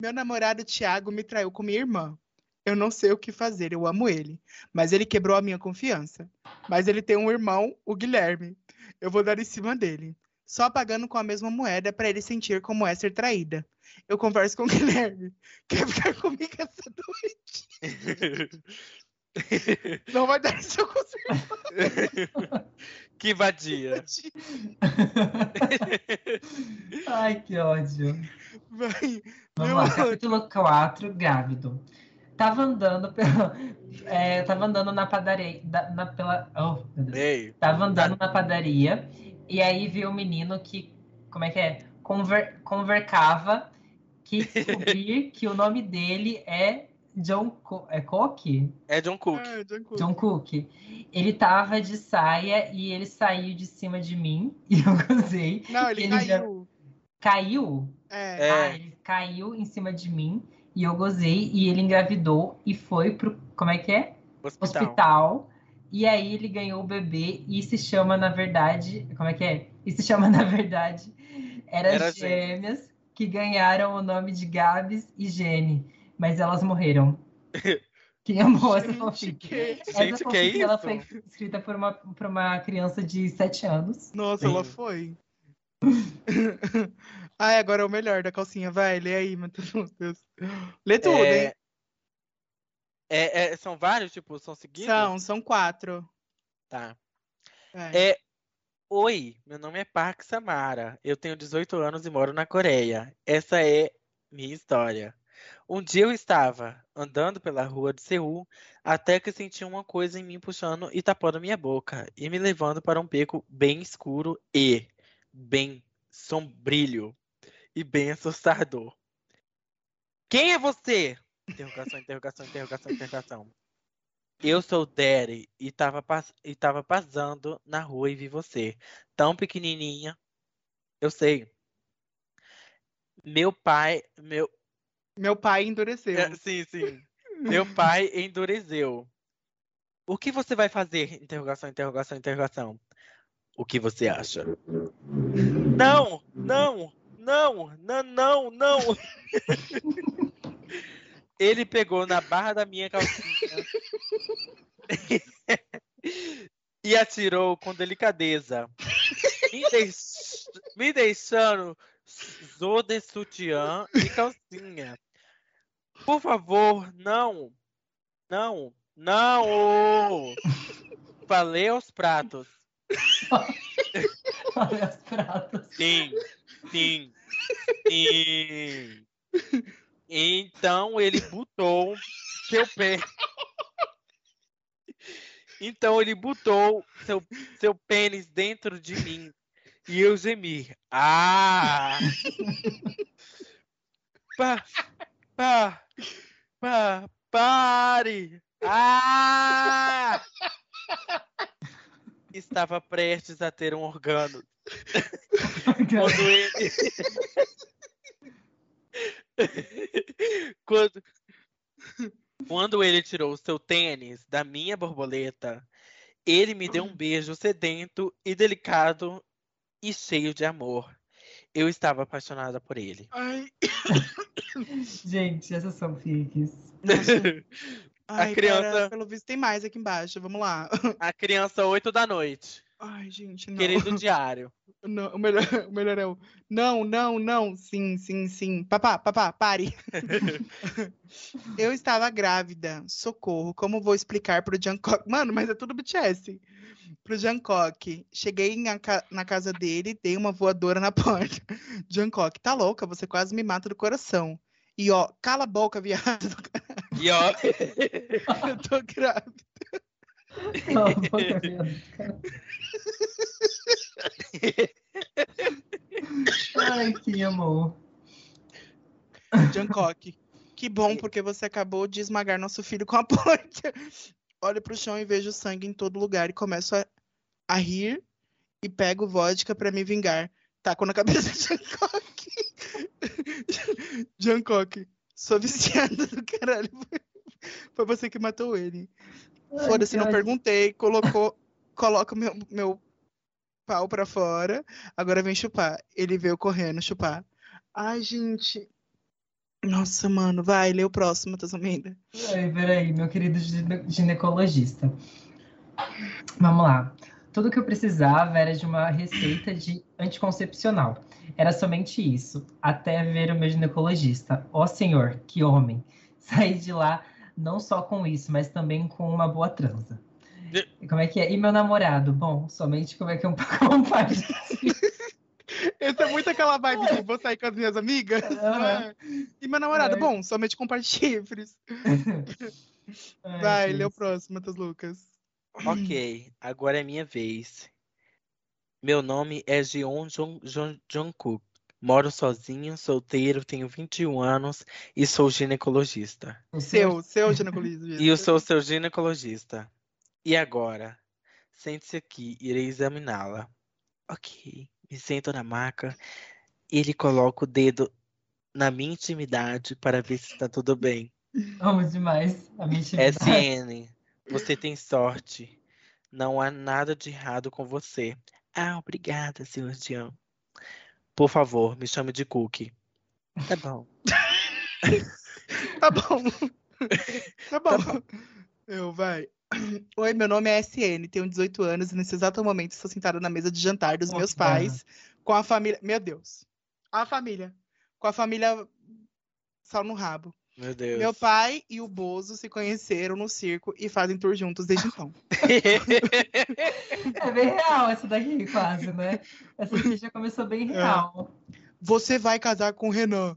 Meu namorado Thiago me traiu com minha irmã. Eu não sei o que fazer, eu amo ele. Mas ele quebrou a minha confiança. Mas ele tem um irmão, o Guilherme. Eu vou dar em cima dele. Só pagando com a mesma moeda pra ele sentir como é ser traída. Eu converso com o Guilherme. Quer ficar comigo essa noite? Não vai dar isso, eu consigo. Que vadia. Ai, que ódio. Vai. Vamos lá, amor. capítulo 4, grávido. Tava andando pela. é, tava andando na padaria. da- na, pela, oh. Ei, Tava andando na padaria e aí viu um menino que. Como é que é? Conver, convercava que descobrir que o nome dele é John Co é Cook? é John Cook. Ah, John Cook. John Cook. Ele tava de saia e ele saiu de cima de mim e eu gozei. Não, ele Ele já- caiu. Caiu? É. É. Ah, ele caiu em cima de mim e eu gozei e ele engravidou e foi pro. Como é que é? Hospital. Hospital. E aí ele ganhou o bebê e se chama, na verdade. Como é que é? E se chama, na verdade, era, Era gêmeas que ganharam o nome de Gabs e Jenny, mas elas morreram. Quem amou essa Gente, fanfic? que- Essa Gente, que é fanfic, ela isso? foi escrita por uma, por uma criança de 7 anos. Nossa, Sim. ela foi. Ai, agora é o melhor da calcinha. Vai, lê aí, Matheus. Lê tudo, É, hein? é- é- são vários, tipo, são seguidos? São, são quatro. Tá. É, Oi, meu nome é Park Samara. Eu tenho 18 anos e moro na Coreia. Essa é minha história. Um dia eu estava andando pela rua de Seul até que senti uma coisa em mim puxando e tapando minha boca e me levando para um beco bem escuro e bem sombrio e bem assustador. Quem é você? Interrogação, interrogação, interrogação, interrogação. Eu sou Daddy e tava, pas- e tava passando na rua e vi você. Tão pequenininha. Eu sei. Meu pai, meu, Meu pai endureceu. é, sim, sim. Meu pai endureceu. O que você vai fazer? Interrogação, interrogação, interrogação. O que você acha? Não, não, não, não, não, não. Ele pegou na barra da minha calcinha e atirou com delicadeza, me, deix- me deixando zo de sutiã e calcinha. Por favor, não, não, não. Falei aos pratos. Olha os pratos. Sim, sim, sim. Então ele botou seu pé. Então ele botou seu, seu pênis dentro de mim e eu gemi. Ah! Pa, pa, pare! Ah! Estava prestes a ter um organo quando ele. quando... quando ele tirou o seu tênis da minha borboleta, ele me deu um beijo sedento e delicado e cheio de amor. Eu estava apaixonada por ele. Ai, Gente, essas são fiques. ai, criança- pera, pelo visto tem mais aqui embaixo. Vamos lá. A criança, 8 da noite. Ai, gente, não. Querido diário. Não, o, melhor, o melhor é o. Não, não, não. Sim, sim, sim. Papá, papá, pare. Eu estava grávida. Socorro. Como vou explicar pro Jungkook? Mano, mas é tudo BTS. Pro Jungkook. Cheguei na, na casa dele, dei uma voadora na porta. Jungkook, tá louca? Você quase me mata do coração. E ó, cala a boca, viado. E ó, Eu tô grávida. Cala a boca, viado. Ai, que amor. Jungkook. Que bom, porque você acabou de esmagar nosso filho com a porta. Olho pro chão e vejo sangue em todo lugar e começo a, a rir e pego vodka pra me vingar. Taco na cabeça de Jungkook. Jungkook, sou viciada do caralho. Foi você que matou ele. Foda-se, não perguntei. Colocou, coloca meu, meu pau pra fora. Agora vem chupar. Ele veio correndo chupar. Ai, gente. Nossa, mano. Vai, lê o próximo, Matheus Almeida. Ai, peraí, meu querido gine- ginecologista. Vamos lá. Tudo que eu precisava era de uma receita de anticoncepcional. Era somente isso, até ver o meu ginecologista. Ó senhor, que homem. Saí de lá não só com isso, mas também com uma boa transa. E como é que é? E meu namorado? Bom, somente como é que é um compartilho. Esse é muito aquela vibe de vou sair com as minhas amigas. Aham. E meu namorado, É. bom, somente com chifres. Vai, lê o próximo, Matheus Lucas. ok, agora é minha vez. Meu nome é Jeon Jong- Jong- Jungkook. Moro sozinho, solteiro, tenho 21 anos e sou ginecologista. O Seu, seu ginecologista. E eu sou seu ginecologista. E agora? Sente-se aqui, irei examiná-la. Ok, me sento na maca. Ele coloca o dedo na minha intimidade para ver se está tudo bem. Amo demais a minha intimidade. SN, você tem sorte. Não há nada de errado com você. Ah, obrigada, senhor Jean. Por favor, me chame de Cookie. Tá bom. Tá bom. Tá bom. Eu, vai. Oi, meu nome é SN, tenho 18 anos e nesse exato momento estou sentada na mesa de jantar dos Oh, meus pais com a família. Meu Deus. A família. Com a família sal no rabo. Meu Deus. Meu pai e o Bozo se conheceram no circo e fazem tour juntos desde então. É bem real essa daqui, quase, né? Essa aqui já começou bem real. Você vai casar com o Renan.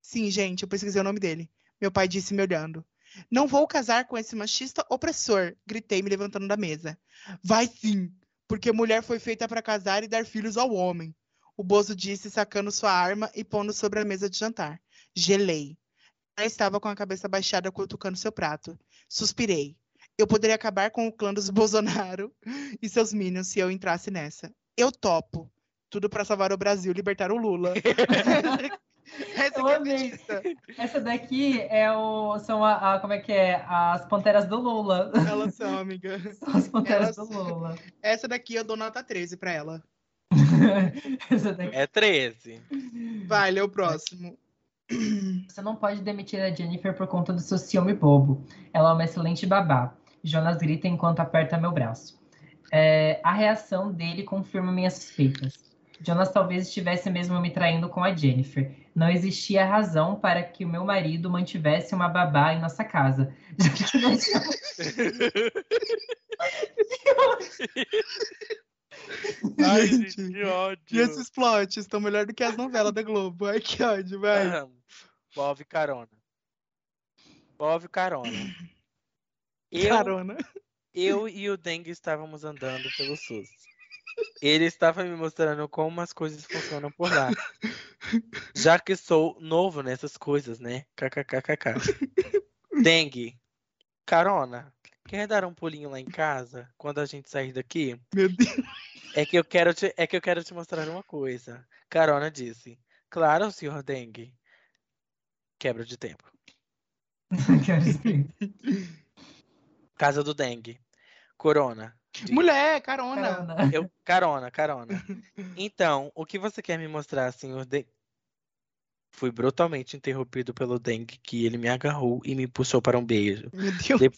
Sim, gente, eu pesquisei o nome dele. Meu pai disse me olhando. Não vou casar com esse machista opressor, gritei me levantando da mesa. Vai sim, porque mulher foi feita para casar e dar filhos ao homem. O Bozo disse, sacando sua arma e pondo sobre a mesa de jantar. Gelei. Ela estava com a cabeça baixada, cutucando seu prato. Suspirei. Eu poderia acabar com o clã dos Bolsonaro e seus minions se eu entrasse nessa. Eu topo. Tudo para salvar o Brasil e libertar o Lula. Essa é. Essa daqui é o, são a, a- como é que é? As panteras do Lula. Elas são, amiga. São as panteras Elas- do Lula. Essa daqui eu dou nota 13 pra ela. Essa daqui. É 13. Vai, lê o próximo. Você não pode demitir a Jennifer por conta do seu ciúme bobo. Ela é uma excelente babá. Jonas grita enquanto aperta meu braço. É, a reação dele confirma minhas suspeitas. Jonas talvez estivesse mesmo me traindo com a Jennifer. Não existia razão para que o meu marido mantivesse uma babá em nossa casa. Já que nós Ai, Gente, que ódio. E esses plots estão melhor do que as novelas da Globo. Ai, que ódio, vai. Aham. Bove carona. Bove carona. Eu, Carona. eu e o Dengue estávamos andando pelo SUS. Ele estava me mostrando como as coisas funcionam por lá. Já que sou novo nessas coisas, né? KKKKK. Dengue. Carona. Quer dar um pulinho lá em casa quando a gente sair daqui? Meu Deus. É que eu quero te, é que eu quero te mostrar uma coisa. Carona disse. Claro, senhor Dengue. Quebra de tempo. Casa do Dengue. Corona. Mulher, carona. Carona. Eu, carona, carona. Então, o que você quer me mostrar, senhor Dengue? Fui brutalmente interrompido pelo Dengue, que ele me agarrou e me puxou para um beijo. Meu Deus. De-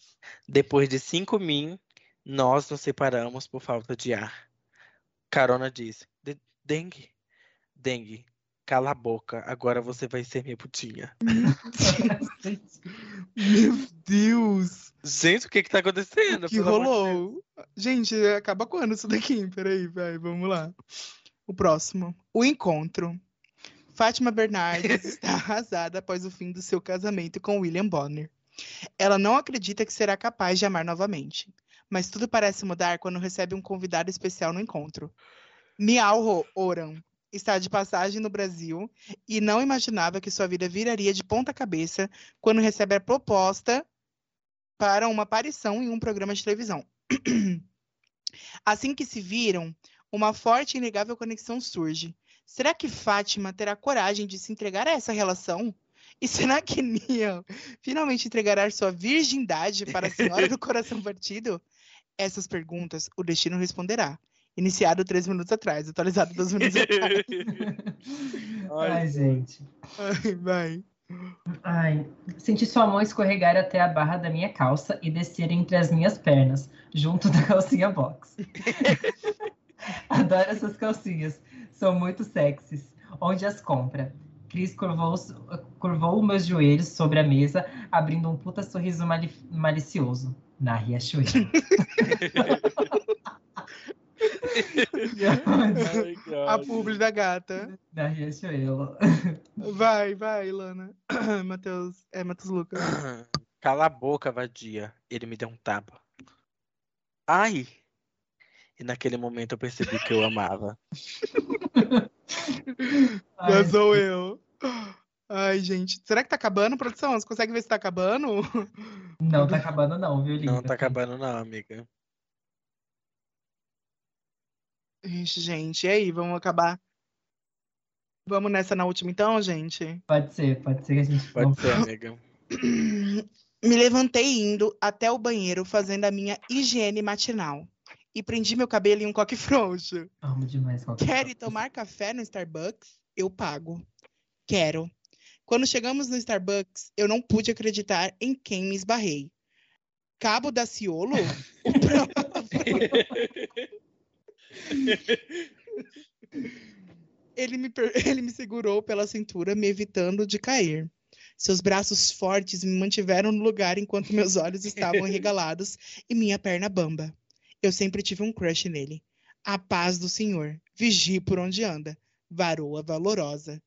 Depois de cinco min, nós nos separamos por falta de ar. Carona disse: "De- Dengue, Dengue, cala a boca, agora você vai ser minha putinha. Meu Deus. Gente, o que que tá acontecendo? O que amor de rolou? Gente, acaba quando isso daqui? Peraí, vai, vamos lá. O próximo. O encontro. Fátima Bernardes está arrasada após o fim do seu casamento com William Bonner. Ela não acredita que será capaz de amar novamente. Mas tudo parece mudar quando recebe um convidado especial no encontro. Miao Oran está de passagem no Brasil e não imaginava que sua vida viraria de ponta cabeça quando recebe a proposta para uma aparição em um programa de televisão. Assim que se viram, uma forte e inegável conexão surge. Será que Fátima terá coragem de se entregar a essa relação? E será que Nia finalmente entregará sua virgindade para a senhora do coração partido? Essas perguntas o destino responderá. Iniciado três minutos atrás, atualizado dois minutos atrás. Ai, gente. Ai, vai. Ai, senti sua mão escorregar até a barra da minha calça e descer entre as minhas pernas, junto da calcinha box. Adoro essas calcinhas, são muito sexys. Onde as compra? Cris curvou, os- curvou meus joelhos sobre a mesa, abrindo um puta sorriso mali- malicioso. Na Riachuelo. A publi da gata. Na Riachuelo. Vai, vai, Lana. Matheus. É, Matheus Lucas. Cala a boca, vadia. Ele me deu um tapa. Ai! E naquele momento eu percebi que eu amava. Já sou eu. Ai, gente. Será que tá acabando, produção? Você consegue ver se tá acabando? Não tá acabando não, viu, Lívia? Não tá acabando, não, amiga. Ixi, gente, e aí? Vamos acabar? Vamos nessa na última então, gente? Pode ser, pode ser que a gente... Pode ser, amiga. Me levantei indo até o banheiro fazendo a minha higiene matinal. E prendi meu cabelo em um coque frouxo. Amo demais qualquer Quer tomar café no Starbucks? Eu pago. Quero. Quando chegamos no Starbucks, eu não pude acreditar em quem me esbarrei. Cabo da Ciolo? O Ele me, per- ele me segurou pela cintura, me evitando de cair. Seus braços fortes me mantiveram no lugar enquanto meus olhos estavam regalados e minha perna bamba. Eu sempre tive um crush nele. A paz do Senhor. Vigie por onde anda. Varoa valorosa.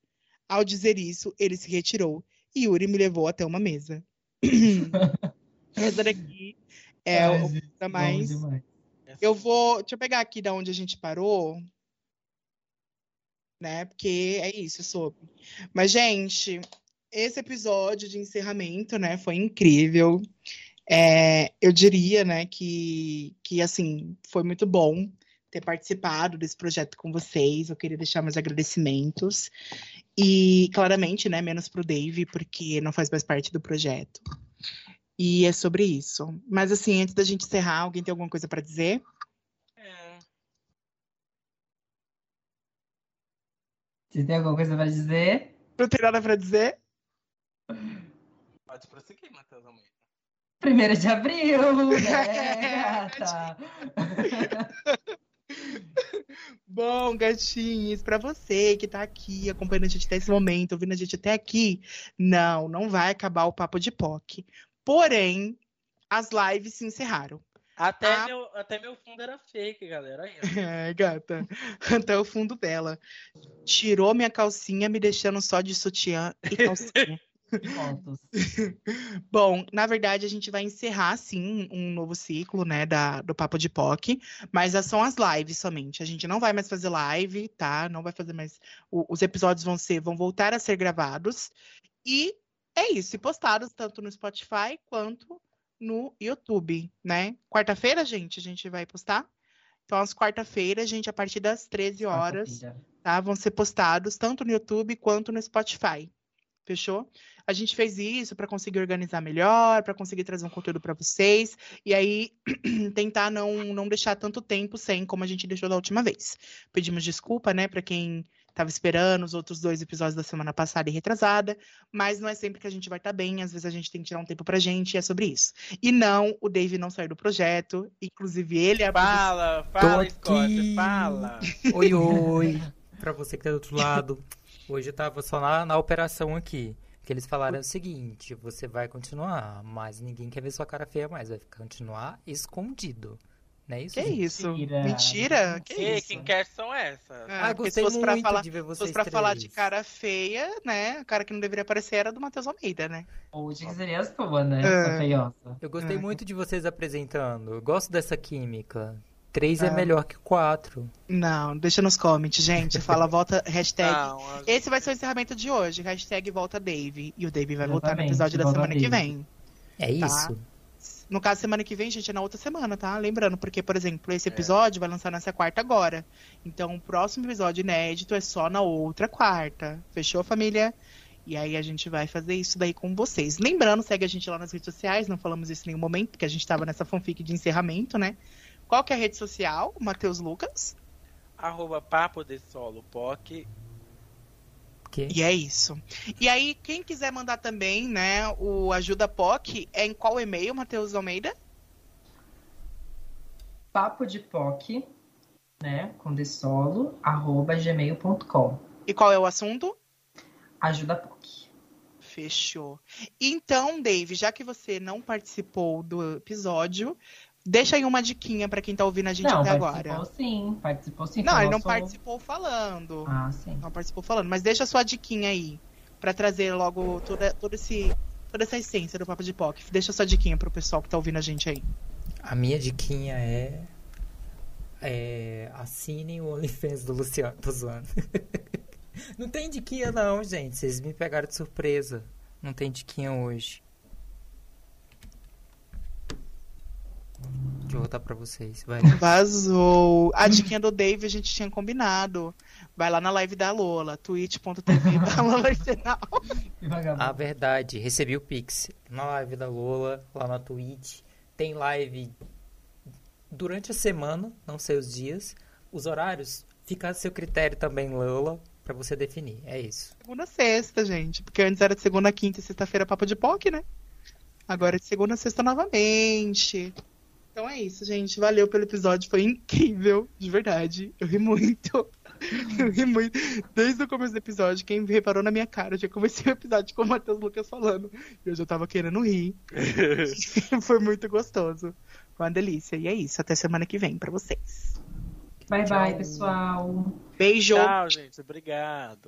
Ao dizer isso, ele se retirou e Yuri me levou até uma mesa. Essa daqui é Ai, o gente, amo mais. Eu vou. Deixa eu pegar aqui da onde a gente parou. Né? Porque é isso, sobre. Mas, gente, esse episódio de encerramento, né, foi incrível. É, eu diria, né, que, que, assim, foi muito bom ter participado desse projeto com vocês. Eu queria deixar meus agradecimentos. E, claramente, né, menos pro Dave, porque não faz mais parte do projeto. E é sobre isso. Mas, assim, antes da gente encerrar, alguém tem alguma coisa para dizer? É. Você tem alguma coisa pra dizer? Não tem nada pra dizer? Pode prosseguir, Matheus Almeida. Primeiro de abril, né, gata? Bom, gatinhos, pra você que tá aqui acompanhando a gente até esse momento, ouvindo a gente até aqui, não, não vai acabar o papo de POC. Porém, as lives se encerraram. Até, Ah. meu, até meu fundo era fake, galera. Aí. É, gata, até o fundo dela. Tirou minha calcinha, me deixando só de sutiã e calcinha. Pontos. Bom, na verdade, a gente vai encerrar, sim, um novo ciclo, né, da, do Papo de POC, mas são as lives somente. A gente não vai mais fazer live, tá? Não vai fazer mais. o- os episódios vão ser, vão voltar a ser gravados. E é isso, e postados tanto no Spotify quanto no YouTube, né? Quarta-feira, gente, a gente vai postar. Então, às quarta-feiras, gente, a partir das 13 horas tá? Vão ser postados tanto no YouTube quanto no Spotify. Fechou? A gente fez isso para conseguir organizar melhor, para conseguir trazer um conteúdo para vocês e aí tentar não, não deixar tanto tempo sem como a gente deixou da última vez. Pedimos desculpa, né, para quem estava esperando os outros dois episódios da semana passada e retrasada, mas não é sempre que a gente vai estar bem, às vezes a gente tem que tirar um tempo pra gente e é sobre isso. E não, o Dave não saiu do projeto, inclusive ele é a Fala, fala. Scott, fala. Oi, oi. Pra você que tá do outro lado. Hoje eu tava só na, na operação aqui. Que eles falaram o seguinte: você vai continuar, mas ninguém quer ver sua cara feia mais. Vai continuar escondido. Não é isso? Que gente? isso? Mentira. Mentira? Que E isso? quem quer são essas? Ah, se gostei fosse pra muito falar, de ver se vocês fosse pra falar de três. cara feia, né? A cara que não deveria aparecer era do Matheus Almeida, né? Hoje que seria a sua, né? Sua feiosa. Eu gostei É. muito de vocês apresentando. Eu gosto dessa química. Três é É. melhor que quatro. Não, deixa nos comments, gente. Fala, volta, hashtag. Não, a- Esse vai ser o encerramento de hoje. Hashtag volta Dave. E o Dave vai voltar no episódio da semana que vem. É Tá. isso. No caso, semana que vem, gente, é na outra semana, tá? Lembrando, porque, por exemplo, É. esse episódio vai lançar nessa quarta agora. Então, o próximo episódio inédito é só na outra quarta. Fechou, família? E aí a gente vai fazer isso daí com vocês. Lembrando, segue a gente lá nas redes sociais, não falamos isso em nenhum momento, porque a gente tava nessa fanfic de encerramento, né? Qual que é a rede social? Matheus Lucas. arroba papo de solo POC. Que? E é isso. E aí, quem quiser mandar também, né, o Ajuda POC, é em qual e-mail, Matheus Almeida? Papo de POC, né? Com de solo, arroba gmail.com. E qual é o assunto? Ajuda POC. Fechou. Então, Dave, já que você não participou do episódio, deixa aí uma diquinha pra quem tá ouvindo a gente Não, até participou agora. sim, participou sim. Não, ele não nosso- participou falando. Ah, sim. Não participou falando, mas deixa a sua diquinha aí pra trazer logo toda, todo esse, toda essa essência do Papo de POC. Deixa a sua diquinha pro pessoal que tá ouvindo a gente aí. A minha diquinha é. É. Assinem o OnlyFans do Luciano. Tô zoando. Não tem diquinha, não, gente. Vocês me pegaram de surpresa. Não tem diquinha hoje. Deixa eu voltar pra vocês. Vai. Vazou. A diquinha do Dave a gente tinha combinado. Vai lá na live da Lola, twitch.tv da Lola Arsenal. A verdade, recebi o Pix na live da Lola, lá na Twitch. Tem live durante a semana, não sei os dias, os horários, fica a seu critério também, Lola, pra você definir. É isso. Segunda a sexta, gente. Porque antes era de segunda, quinta e sexta-feira papo de POC, né? Agora é de segunda a sexta novamente. Então é isso, gente. Valeu pelo episódio. Foi incrível, de verdade. Eu ri muito. Eu ri muito. Desde o começo do episódio, quem reparou na minha cara, eu já comecei o episódio com o Matheus Lucas falando. E eu já tava querendo rir. Foi muito gostoso. Foi uma delícia. E é isso. Até semana que vem pra vocês. Bye, bye, pessoal. Beijo. Tchau, gente. Obrigado.